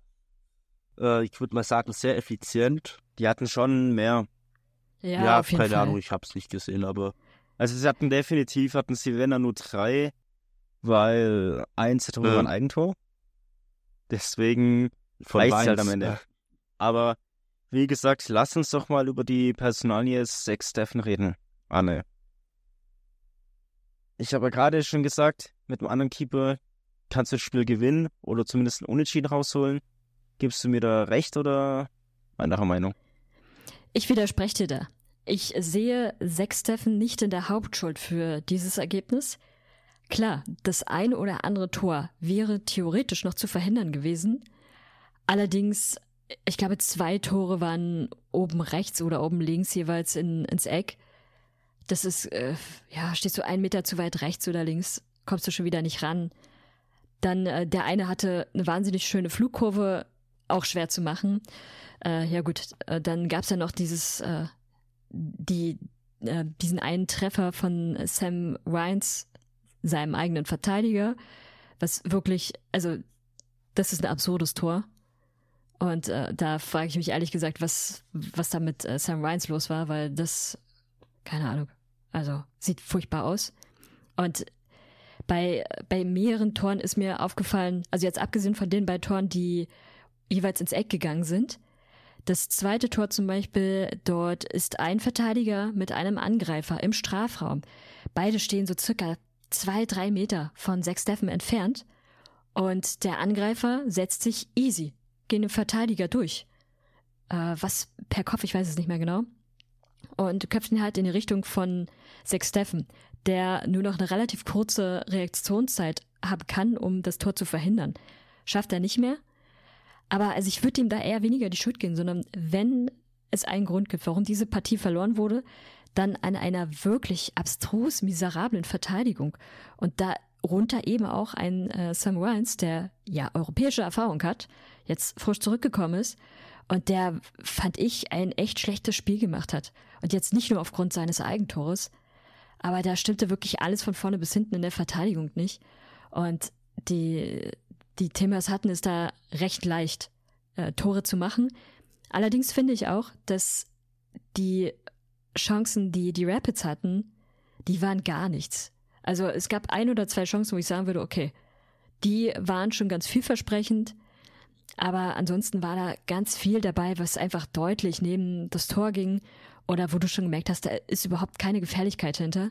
äh, ich würde mal sagen, sehr effizient. Die hatten schon mehr. Ja, Ja, auf jeden keine Fall. Ahnung, ich habe es nicht gesehen, aber Also sie hatten definitiv, hatten sie wenn dann nur drei, weil eins Ja. war ein Eigentor. Deswegen von reicht's halt am Ende. äh, Aber wie gesagt, lass uns doch mal über die Personalie Sex Steffen reden. Anne. Ich habe gerade schon gesagt, mit dem anderen Keeper kannst du das Spiel gewinnen oder zumindest ein Unentschieden rausholen. Gibst du mir da recht oder anderer Meinung? Ich widerspreche dir da. Ich sehe Sexteffen nicht in der Hauptschuld für dieses Ergebnis. Klar, das ein oder andere Tor wäre theoretisch noch zu verhindern gewesen. Allerdings, ich glaube, zwei Tore waren oben rechts oder oben links jeweils in, ins Eck. Das ist, äh, ja, stehst du einen Meter zu weit rechts oder links, kommst du schon wieder nicht ran. Dann äh, der eine hatte eine wahnsinnig schöne Flugkurve, auch schwer zu machen. Äh, ja gut, äh, dann gab's ja noch dieses, äh, die, äh, diesen einen Treffer von Sam Ryans, seinem eigenen Verteidiger, was wirklich, also das ist ein absurdes Tor. Und äh, da frage ich mich ehrlich gesagt, was, was da mit äh, Sam Ryans los war, weil das, keine Ahnung, also sieht furchtbar aus. Und bei, bei mehreren Toren ist mir aufgefallen, also jetzt abgesehen von den beiden Toren, die jeweils ins Eck gegangen sind, das zweite Tor zum Beispiel, dort ist ein Verteidiger mit einem Angreifer im Strafraum. Beide stehen so circa zwei, drei Meter von Sechs Steffen entfernt und der Angreifer setzt sich easy gegen den Verteidiger durch. Äh, was per Kopf, ich weiß es nicht mehr genau. Und köpft ihn halt in die Richtung von Sechs Steffen, der nur noch eine relativ kurze Reaktionszeit haben kann, um das Tor zu verhindern. Schafft er nicht mehr. Aber also ich würde ihm da eher weniger die Schuld geben, sondern wenn es einen Grund gibt, warum diese Partie verloren wurde, dann an einer wirklich abstrus miserablen Verteidigung. Und darunter eben auch ein äh, Sam Ryans, der ja europäische Erfahrung hat, jetzt frisch zurückgekommen ist und der, fand ich, ein echt schlechtes Spiel gemacht hat. Und jetzt nicht nur aufgrund seines Eigentores, aber da stimmte wirklich alles von vorne bis hinten in der Verteidigung nicht. Und die, die Timbers hatten es da recht leicht, äh, Tore zu machen. Allerdings finde ich auch, dass die Chancen, die die Rapids hatten, die waren gar nichts. Also es gab ein oder zwei Chancen, wo ich sagen würde, okay, die waren schon ganz vielversprechend, aber ansonsten war da ganz viel dabei, was einfach deutlich neben das Tor ging oder wo du schon gemerkt hast, da ist überhaupt keine Gefährlichkeit hinter.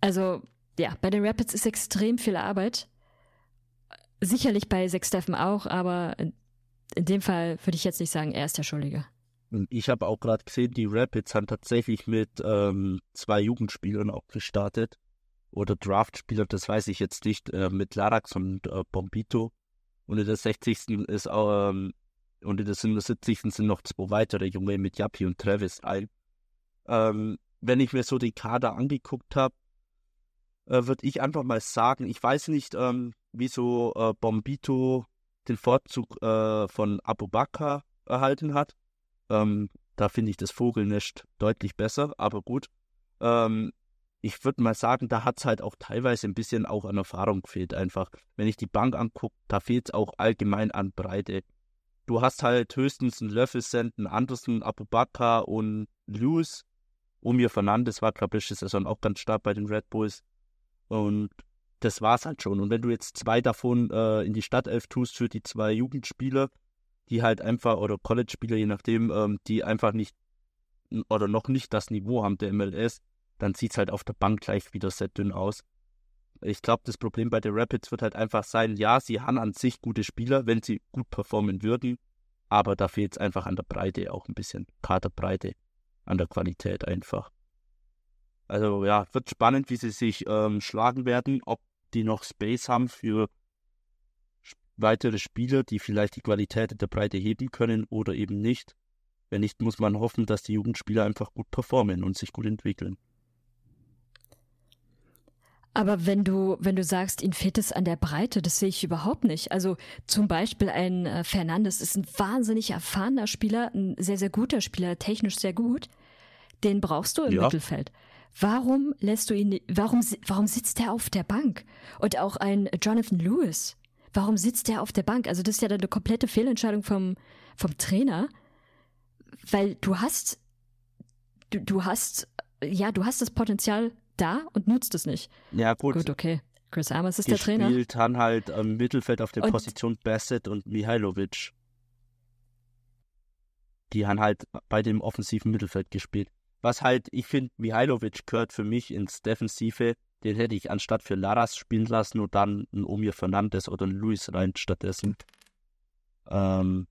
Also, ja, bei den Rapids ist extrem viel Arbeit. Sicherlich bei Sechs Steffen auch, aber in, in dem Fall würde ich jetzt nicht sagen, er ist der Schuldige. Ich habe auch gerade gesehen, die Rapids haben tatsächlich mit ähm, zwei Jugendspielern auch gestartet. Oder Draftspieler, das weiß ich jetzt nicht, äh, mit Larax und äh, Bombito. Und in der 60. ist auch, ähm, und in der 77. sind noch zwei weitere Junge mit Yappi und Travis ein. Ähm, wenn ich mir so den Kader angeguckt habe, äh, würde ich einfach mal sagen, ich weiß nicht, ähm, wieso äh, Bombito den Vorzug äh, von Abu Bakr erhalten hat. Ähm, da finde ich das Vogelnest deutlich besser, aber gut. Ähm, ich würde mal sagen, da hat es halt auch teilweise ein bisschen auch an Erfahrung gefehlt einfach. Wenn ich die Bank angucke, da fehlt es auch allgemein an Breite. Du hast halt höchstens einen Löffelsend, einen Anderson, Abubakar und Lewis. Omir Fernandes war, glaube ich, Saison auch ganz stark bei den Red Bulls. Und das war's halt schon. Und wenn du jetzt zwei davon äh, in die Stadtelf tust für die zwei Jugendspieler, die halt einfach, oder College-Spieler, je nachdem, ähm, die einfach nicht oder noch nicht das Niveau haben der MLS, dann sieht es halt auf der Bank gleich wieder sehr dünn aus. Ich glaube, das Problem bei den Rapids wird halt einfach sein, ja, sie haben an sich gute Spieler, wenn sie gut performen würden, aber da fehlt es einfach an der Breite auch ein bisschen, Kaderbreite, an der Qualität einfach. Also ja, wird spannend, wie sie sich ähm, schlagen werden, ob die noch Space haben für weitere Spieler, die vielleicht die Qualität der Breite heben können oder eben nicht. Wenn nicht, muss man hoffen, dass die Jugendspieler einfach gut performen und sich gut entwickeln. Aber wenn du, wenn du sagst, ihnen fehlt es an der Breite, das sehe ich überhaupt nicht. Also zum Beispiel ein äh, Fernandes ist ein wahnsinnig erfahrener Spieler, ein sehr, sehr guter Spieler, technisch sehr gut. Den brauchst du im ja. Mittelfeld. Warum lässt du ihn, warum, warum sitzt er auf der Bank? Und auch ein Jonathan Lewis. Warum sitzt er auf der Bank? Also das ist ja dann eine komplette Fehlentscheidung vom, vom Trainer. Weil du hast, du, du hast, ja, du hast das Potenzial da und nutzt es nicht. Ja, gut. Gut, okay. Chris Amos ist der Trainer. Spielt dann halt im Mittelfeld auf der und Position Bassett und Mihailovic. Die haben halt bei dem offensiven Mittelfeld gespielt. Was halt, ich finde, Mihailovic gehört für mich ins Defensive. Den hätte ich anstatt für Laras spielen lassen und dann ein Omir Fernandes oder ein Luis rein stattdessen. Ähm,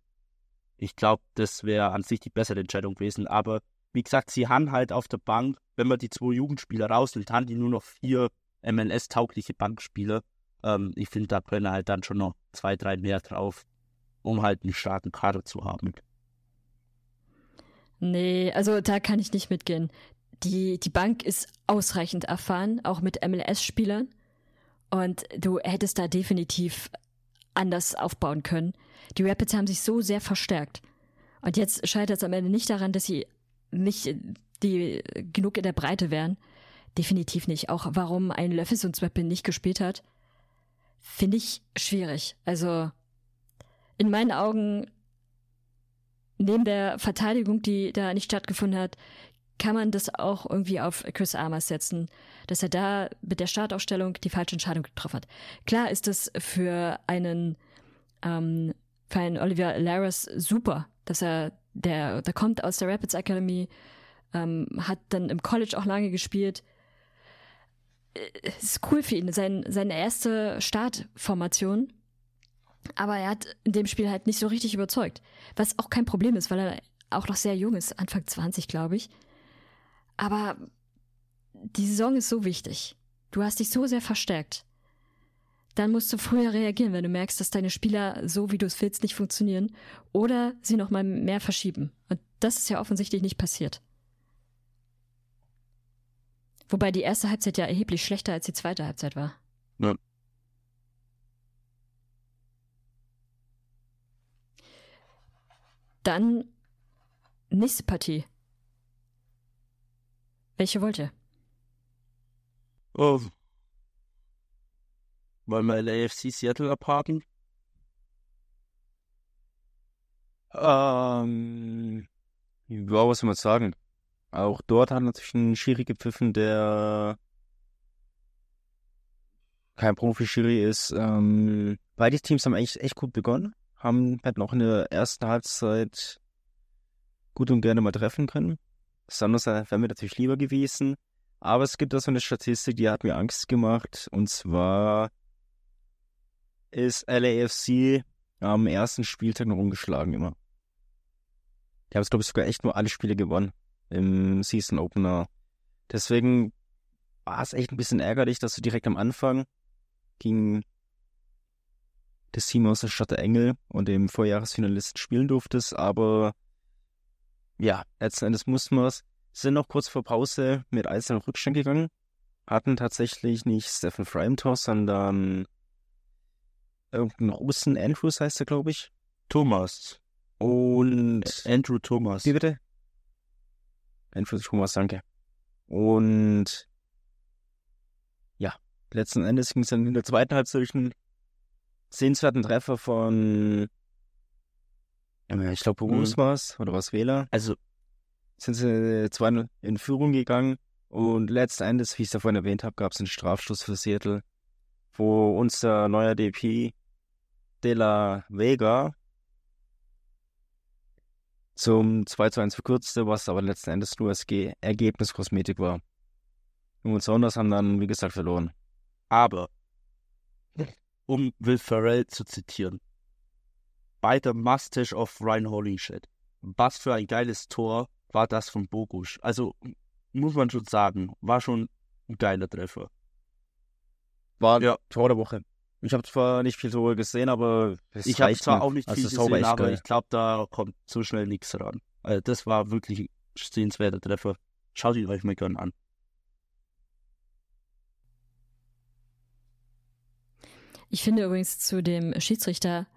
ich glaube, das wäre an sich die bessere Entscheidung gewesen. Aber wie gesagt, sie haben halt auf der Bank, wenn man die zwei Jugendspieler rausnimmt, haben die nur noch vier MLS-taugliche Bankspieler. Ähm, ich finde, da können halt dann schon noch zwei, drei mehr drauf, um halt einen starken Kader zu haben. Nee, also da kann ich nicht mitgehen. Die, die Bank ist ausreichend erfahren, auch mit MLS-Spielern. Und du hättest da definitiv anders aufbauen können. Die Rapids haben sich so sehr verstärkt. Und jetzt scheitert es am Ende nicht daran, dass sie nicht die genug in der Breite wären. Definitiv nicht. Auch warum ein Löffels und Zweppel nicht gespielt hat, finde ich schwierig. Also in meinen Augen, neben der Verteidigung, die da nicht stattgefunden hat, kann man das auch irgendwie auf Chris Armas setzen, dass er da mit der Startaufstellung die falsche Entscheidung getroffen hat. Klar ist es für einen ähm, für einen Oliver Laris super, dass er der, der kommt aus der Rapids Academy, ähm, hat dann im College auch lange gespielt. Ist cool für ihn, sein, seine erste Startformation. Aber er hat in dem Spiel halt nicht so richtig überzeugt. Was auch kein Problem ist, weil er auch noch sehr jung ist, Anfang 20, glaube ich. Aber die Saison ist so wichtig. Du hast dich so sehr verstärkt. Dann musst du früher reagieren, wenn du merkst, dass deine Spieler so, wie du es willst, nicht funktionieren. Oder sie nochmal mehr verschieben. Und das ist ja offensichtlich nicht passiert. Wobei die erste Halbzeit ja erheblich schlechter als die zweite Halbzeit war. Ja. Dann nächste Partie. Welche wollt ihr? Oh. Wollen wir in der AFC Seattle abhaken? Ähm, ja, was soll man sagen? Auch dort hat natürlich ein Schiri gepfiffen, der kein Profi-Schiri ist. Ähm, beide Teams haben eigentlich echt gut begonnen, haben halt noch in der ersten Halbzeit gut und gerne mal treffen können. Besonders wäre mir natürlich lieber gewesen. Aber es gibt da so eine Statistik, die hat mir Angst gemacht. Und zwar ist LAFC am ersten Spieltag noch umgeschlagen immer. Die haben es, glaube ich, sogar echt nur alle Spiele gewonnen im Season Opener. Deswegen war es echt ein bisschen ärgerlich, dass du direkt am Anfang gegen das Team aus der Stadt der Engel und dem Vorjahresfinalisten spielen durftest. Aber ja, letzten Endes mussten wir es. Sind noch kurz vor Pause mit einzelnen Rückstand gegangen. Hatten tatsächlich nicht Stephen Fry im Tor, sondern irgendein Russen, Andrews heißt er, glaube ich. Thomas. Und Andrew Thomas. wie bitte? Andrew Thomas, danke. Und ja, letzten Endes ging es dann in der zweiten Halbzeit durch einen sehenswerten Treffer von, ich glaube, Borus Mhm. war es, oder was Wähler. Also, Sind sie 2 in Führung gegangen und letzten Endes, wie ich es ja vorhin erwähnt habe, gab es einen Strafstoß für Seattle, wo unser neuer DP De La Vega zum 2 zu 1 verkürzte, was aber letzten Endes nur Ergebnis Kosmetik war. Und Saunders haben dann, wie gesagt, verloren. aber, um Will Ferrell zu zitieren, bei der Mustache of Ryan Holyshit. Was für ein geiles Tor war das von Bogusch. Also, muss man schon sagen, war schon ein geiler Treffer. War Ja. Tor der Woche. Ich habe zwar nicht viel so gesehen, aber es Ich habe zwar mir. auch nicht Also, viel das war gesehen, aber geil. ich glaube, da kommt so schnell nichts ran. Also das war wirklich ein sehenswerter Treffer. Schaut ihn euch mal gern an. Ich finde übrigens zu dem Schiedsrichter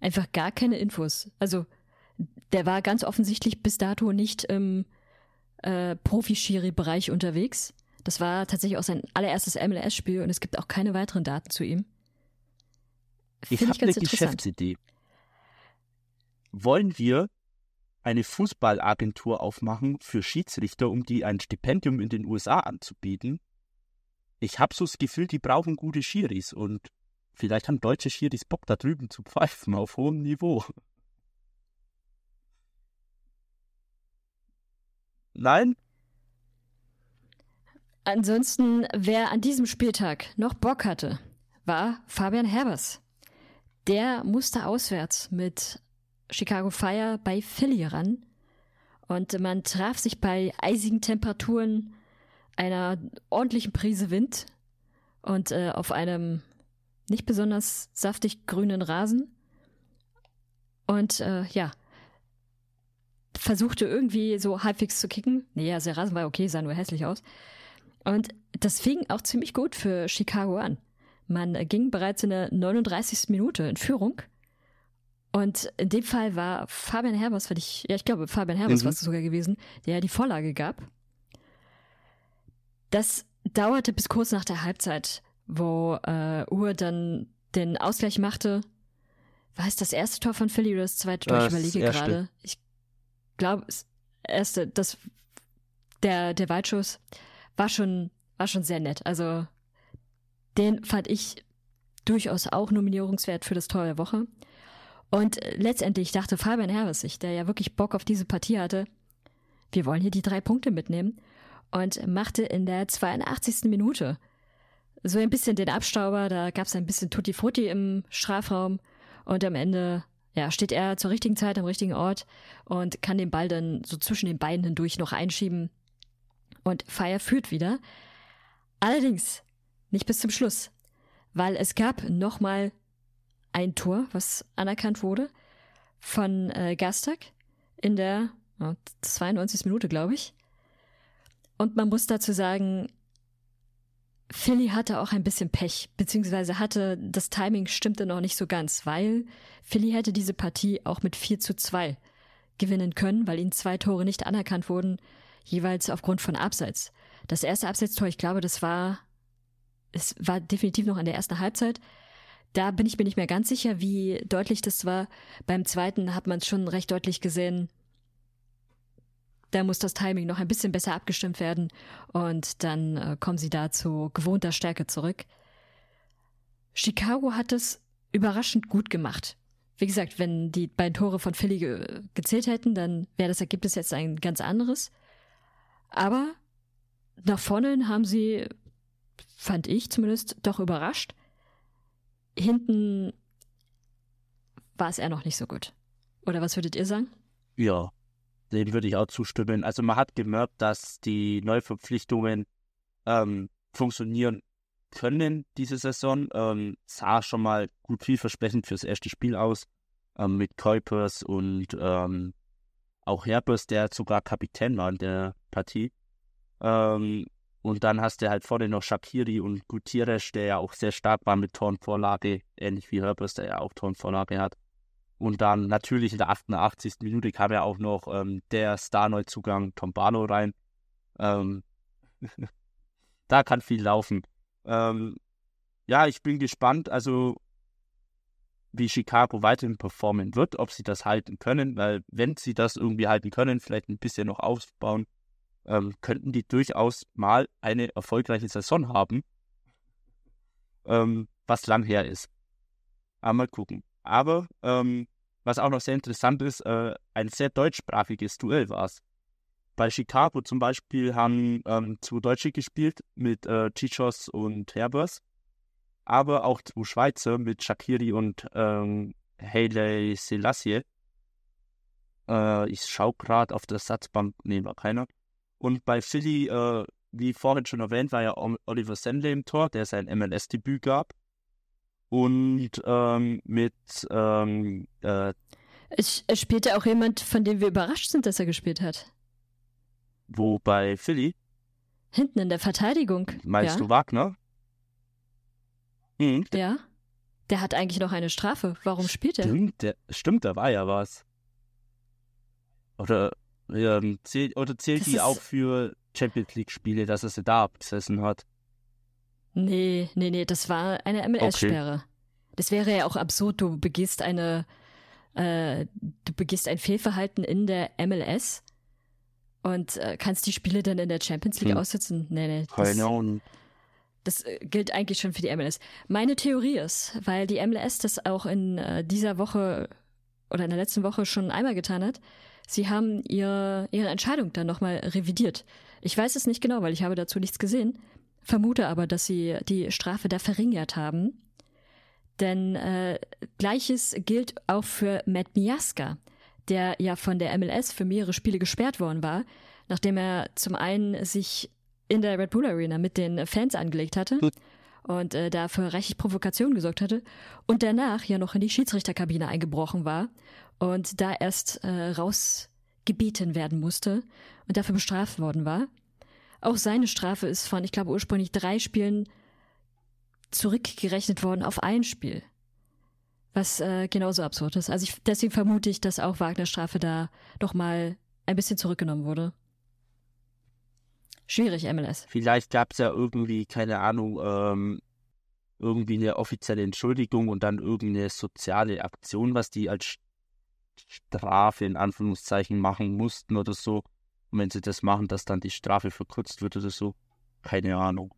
einfach gar keine Infos. Also, der war ganz offensichtlich bis dato nicht im äh, Profi-Schiri-Bereich unterwegs. Das war tatsächlich auch sein allererstes MLS-Spiel und es gibt auch keine weiteren Daten zu ihm. Ich habe eine. Geschäftsidee. Wollen wir eine Fußballagentur aufmachen für Schiedsrichter, um die ein Stipendium in den USA anzubieten? Ich habe so das Gefühl, die brauchen gute Schiris und vielleicht haben deutsche Schiris Bock da drüben zu pfeifen auf hohem Niveau. Nein? Ansonsten, wer an diesem Spieltag noch Bock hatte, war Fabian Herbers. Der musste auswärts mit Chicago Fire bei Philly ran. Und man traf sich bei eisigen Temperaturen, einer ordentlichen Prise Wind und äh, auf einem nicht besonders saftig grünen Rasen. Und äh, ja, versuchte irgendwie so halbwegs zu kicken. Nee, also der Rasen war okay, sah nur hässlich aus. Und das fing auch ziemlich gut für Chicago an. Man äh, ging bereits in der 39. Minute in Führung. Und in dem Fall war Fabian Herbers, weil ich, ja, ich glaube, Fabian Herbers Mhm. war es sogar gewesen, der die Vorlage gab. Das dauerte bis kurz nach der Halbzeit, wo äh, Uhr dann den Ausgleich machte. War es das erste Tor von Philly oder das zweite Tor? Ich überlege gerade. Ich glaube, das erste, das, der, der Weitschuss war schon, war schon sehr nett. Also, den fand ich durchaus auch nominierungswert für das Tor der Woche. Und äh, letztendlich dachte Fabian Herbesig, der ja wirklich Bock auf diese Partie hatte, wir wollen hier die drei Punkte mitnehmen und machte in der 82. Minute so ein bisschen den Abstauber, da gab es ein bisschen Tutti Frutti im Strafraum und am Ende ja, steht er zur richtigen Zeit am richtigen Ort und kann den Ball dann so zwischen den Beinen hindurch noch einschieben und Fire führt wieder. Allerdings nicht bis zum Schluss, weil es gab nochmal ein Tor, was anerkannt wurde von äh, Gastak in der ja, 92. Minute, glaube ich. Und man muss dazu sagen, Philly hatte auch ein bisschen Pech, beziehungsweise hatte das Timing stimmte noch nicht so ganz, weil Philly hätte diese Partie auch mit 4 zu 2 gewinnen können, weil ihnen zwei Tore nicht anerkannt wurden, jeweils aufgrund von Abseits. Das erste Abseitstor, ich glaube, das war, es war definitiv noch in der ersten Halbzeit. Da bin ich mir nicht mehr ganz sicher, wie deutlich das war. Beim zweiten hat man es schon recht deutlich gesehen. Da muss das Timing noch ein bisschen besser abgestimmt werden und dann äh, kommen sie da zu gewohnter Stärke zurück. Chicago hat es überraschend gut gemacht, wie gesagt, wenn die beiden Tore von Philly ge gezählt hätten, dann wäre das Ergebnis jetzt ein ganz anderes. Aber nach vorne haben sie, fand ich zumindest, doch überrascht. Hinten war es eher noch nicht so gut. Oder was würdet ihr sagen? Ja, dem würde ich auch zustimmen. Also man hat gemerkt, dass die Neuverpflichtungen ähm, funktionieren können diese Saison. Ähm, sah schon mal gut vielversprechend fürs erste Spiel aus. Ähm, mit Kuipers und ähm, auch Herbers, der sogar Kapitän war in der Partie. Ähm, und dann hast du halt vorne noch Shakiri und Gutierrez, der ja auch sehr stark war mit Tornvorlage, ähnlich wie Herbers, der ja auch Tornvorlage hat. Und dann natürlich in der 88. Minute kam ja auch noch ähm, der Star-Neuzugang Tombano rein. Ähm, (laughs) da kann viel laufen. Ähm, ja, ich bin gespannt, also wie Chicago weiterhin performen wird, ob sie das halten können, weil wenn sie das irgendwie halten können, vielleicht ein bisschen noch aufbauen, ähm, könnten die durchaus mal eine erfolgreiche Saison haben, ähm, was lang her ist. Aber mal gucken. Aber ähm, was auch noch sehr interessant ist, äh, ein sehr deutschsprachiges Duell war es. Bei Chicago zum Beispiel haben ähm, zwei Deutsche gespielt mit äh, Chichos und Herbers, aber auch zwei Schweizer mit Shakiri und ähm, Selassie. Äh, ich schaue gerade auf der Satzbank, nee, war keiner. Und bei Philly, äh, wie vorhin schon erwähnt, war ja Oliver Sandley im Tor, der sein MLS-Debüt gab. Und ähm, mit ähm, äh, es, es spielte auch jemand, von dem wir überrascht sind, dass er gespielt hat. Wo bei Philly? Hinten in der Verteidigung. Meinst ja? du Wagner? Hm. Ja. Der hat eigentlich noch eine Strafe. Warum spielt er? Stimmt, der, stimmt, da war ja was. Oder, ähm, zählt, oder zählt Das die auch für Champions League-Spiele, dass er sie da abgesessen hat? Nee, nee, nee, das war eine MLS-Sperre. Das wäre ja auch absurd, du begehst eine, äh, du begehst ein Fehlverhalten in der MLS und äh, kannst die Spiele dann in der Champions League Hm. aussitzen. Nee, nee. Das, das äh, gilt eigentlich schon für die MLS. Meine Theorie ist, weil die MLS das auch in äh, dieser Woche oder in der letzten Woche schon einmal getan hat, sie haben ihr, ihre Entscheidung dann nochmal revidiert. Ich weiß es nicht genau, weil ich habe dazu nichts gesehen, vermute aber, dass sie die Strafe da verringert haben. Denn äh, gleiches gilt auch für Matt Miaska, der ja von der MLS für mehrere Spiele gesperrt worden war, nachdem er zum einen sich in der Red Bull Arena mit den Fans angelegt hatte und äh, da für reichlich Provokation gesorgt hatte und danach ja noch in die Schiedsrichterkabine eingebrochen war und da erst äh, rausgebeten werden musste und dafür bestraft worden war. Auch seine Strafe ist von, ich glaube, ursprünglich drei Spielen zurückgerechnet worden auf ein Spiel. Was äh, genauso absurd ist. Also ich, deswegen vermute ich, dass auch Wagners Strafe da doch mal ein bisschen zurückgenommen wurde. Schwierig, MLS. Vielleicht gab es ja irgendwie, keine Ahnung, ähm, irgendwie eine offizielle Entschuldigung und dann irgendeine soziale Aktion, was die als Strafe in Anführungszeichen machen mussten oder so. Und wenn sie das machen, dass dann die Strafe verkürzt wird oder so. Keine Ahnung.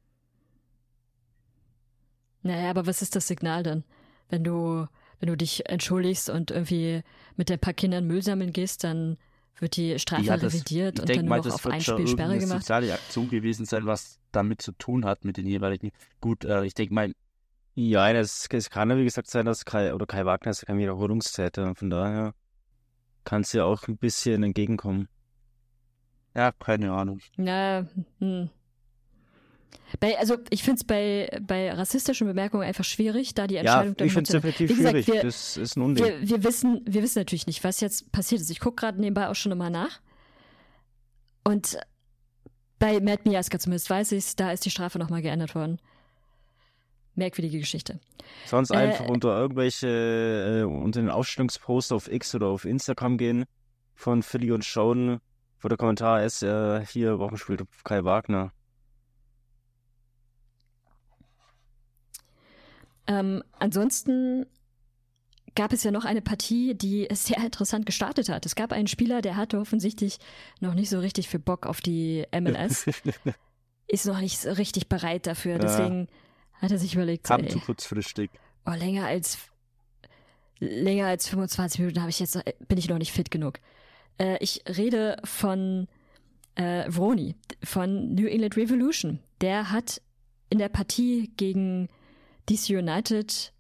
Naja, aber was ist das Signal dann? Wenn du, wenn du dich entschuldigst und irgendwie mit ein paar Kindern Müll sammeln gehst, dann wird die Strafe Ja, das- revidiert und dann mal, nur noch das auf wird ein Spiel Sperre gemacht. soziale Aktion gewesen sein, was damit zu tun hat mit den jeweiligen. Gut, äh, ich denke mal, Ja, es, es kann ja wie gesagt sein, dass Kai oder Kai Wagner ist ja kein Wiederholungstäter. Von daher kann es ja auch ein bisschen entgegenkommen. ja, keine Ahnung. Ja, hm. Bei, also ich finde es bei, bei rassistischen Bemerkungen einfach schwierig, da die Ja, Entscheidung dann ich finde es definitiv Wie gesagt, schwierig. wir- das ist ein Unding. Wir, wir, wissen, wir wissen natürlich nicht, was jetzt passiert ist. Ich gucke gerade nebenbei auch schon nochmal nach. Und bei Matt Miaska zumindest weiß ich da ist die Strafe nochmal geändert worden. Merkwürdige Geschichte. Sonst Äh, einfach unter irgendwelche, äh, unter den Ausstellungspost auf X oder auf Instagram gehen von Philly und schauen, wo der Kommentar ist, äh, hier, spielt Kai Wagner? Ähm, ansonsten gab es ja noch eine Partie, die sehr interessant gestartet hat. Es gab einen Spieler, der hatte offensichtlich noch nicht so richtig viel Bock auf die MLS, (laughs) ist noch nicht so richtig bereit dafür. Ja. Hat er sich überlegt, Kam zu kurzfristig. oh, länger als länger als 25 Minuten habe ich jetzt, bin ich noch nicht fit genug. Äh, ich rede von äh, Vroni von New England Revolution. Der hat in der Partie gegen DC United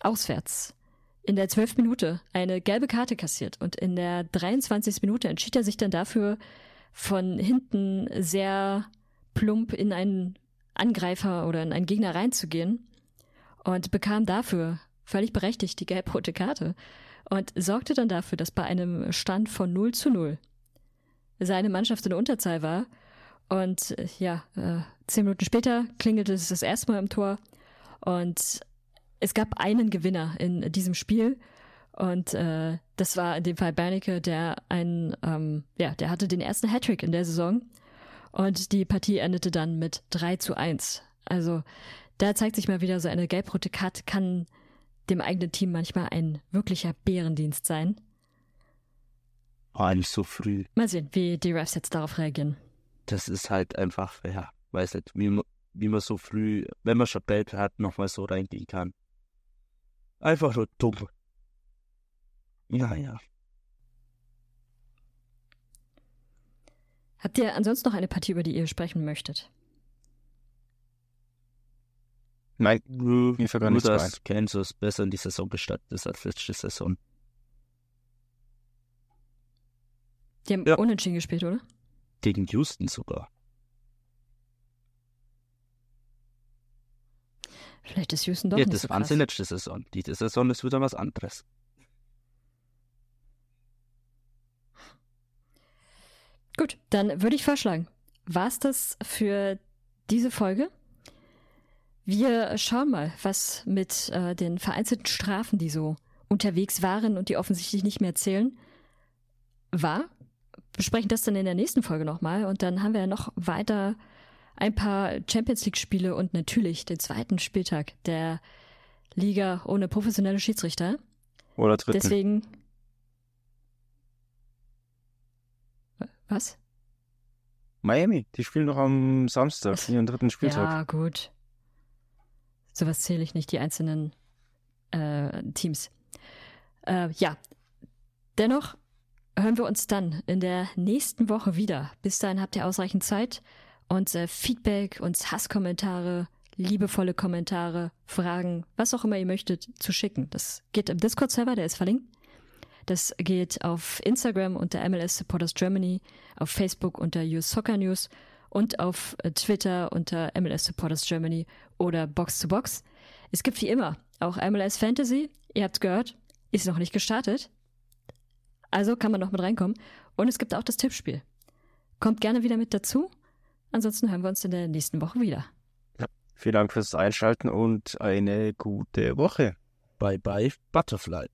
auswärts in der 12. Minute eine gelbe Karte kassiert und in der 23. Minute entschied er sich dann dafür, von hinten sehr plump in einen Angreifer oder in einen Gegner reinzugehen und bekam dafür völlig berechtigt die gelb-rote Karte und sorgte dann dafür, dass bei einem Stand von 0 zu 0 seine Mannschaft in der Unterzahl war. Und äh, ja, äh, zehn Minuten später klingelte es das erste Mal im Tor und es gab einen Gewinner in diesem Spiel und äh, das war in dem Fall Bernicke, der ein, ähm, ja, der hatte den ersten Hattrick in der Saison und die Partie endete dann mit 3 zu 1. Also da zeigt sich mal wieder so eine gelb-rote Karte kann dem eigenen Team manchmal ein wirklicher Bärendienst sein. Ah, nicht so früh. Mal sehen, wie die Refs jetzt darauf reagieren. Das ist halt einfach, ja, weiß nicht, wie, man- wie man so früh, wenn man schon Gelb hat, nochmal so reingehen kann. Einfach nur dumm. Ja, ja. Habt ihr ansonsten noch eine Partie, über die ihr sprechen möchtet? Nein, Mir fällt gar nichts dass Kansas besser in die Saison gestartet ist als letzte Saison. Die haben Ja. unentschieden gespielt, oder? Gegen Houston sogar. Vielleicht ist Houston doch ja, nicht das so waren sie letzte Saison. Diese Saison ist wieder was anderes. Gut, dann würde ich vorschlagen, war's das für diese Folge? Wir schauen mal, was mit äh, den vereinzelten Strafen, die so unterwegs waren und die offensichtlich nicht mehr zählen, war. Besprechen das dann in der nächsten Folge nochmal und dann haben wir ja noch weiter ein paar Champions League Spiele und natürlich den zweiten Spieltag der Liga ohne professionelle Schiedsrichter. oder dritten. Deswegen. Was? Miami, die spielen noch am Samstag, Es- ihren dritten Spieltag. Ja, gut. Sowas zähle ich nicht, die einzelnen äh, Teams. Äh, ja, dennoch hören wir uns dann in der nächsten Woche wieder. Bis dahin habt ihr ausreichend Zeit, uns äh, Feedback, uns Hasskommentare, liebevolle Kommentare, Fragen, was auch immer ihr möchtet, zu schicken. Das geht im Discord-Server, der ist verlinkt. Das geht auf Instagram unter MLS Supporters Germany, auf Facebook unter US Soccer News und auf äh, Twitter unter MLS Supporters Germany oder Box to Box. Es gibt wie immer auch MLS Fantasy. Ihr habt gehört, ist noch nicht gestartet. Also kann man noch mit reinkommen. Und es gibt auch das Tippspiel. Kommt gerne wieder mit dazu. Ansonsten hören wir uns in der nächsten Woche wieder. Vielen Dank fürs Einschalten und eine gute Woche. Bye bye, Butterfly.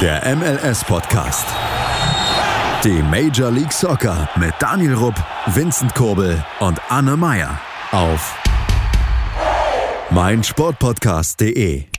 Der MLS-Podcast. Die Major League Soccer mit Daniel Rupp, Vincent Kurbel und Anne Meyer auf meinsportpodcast.de.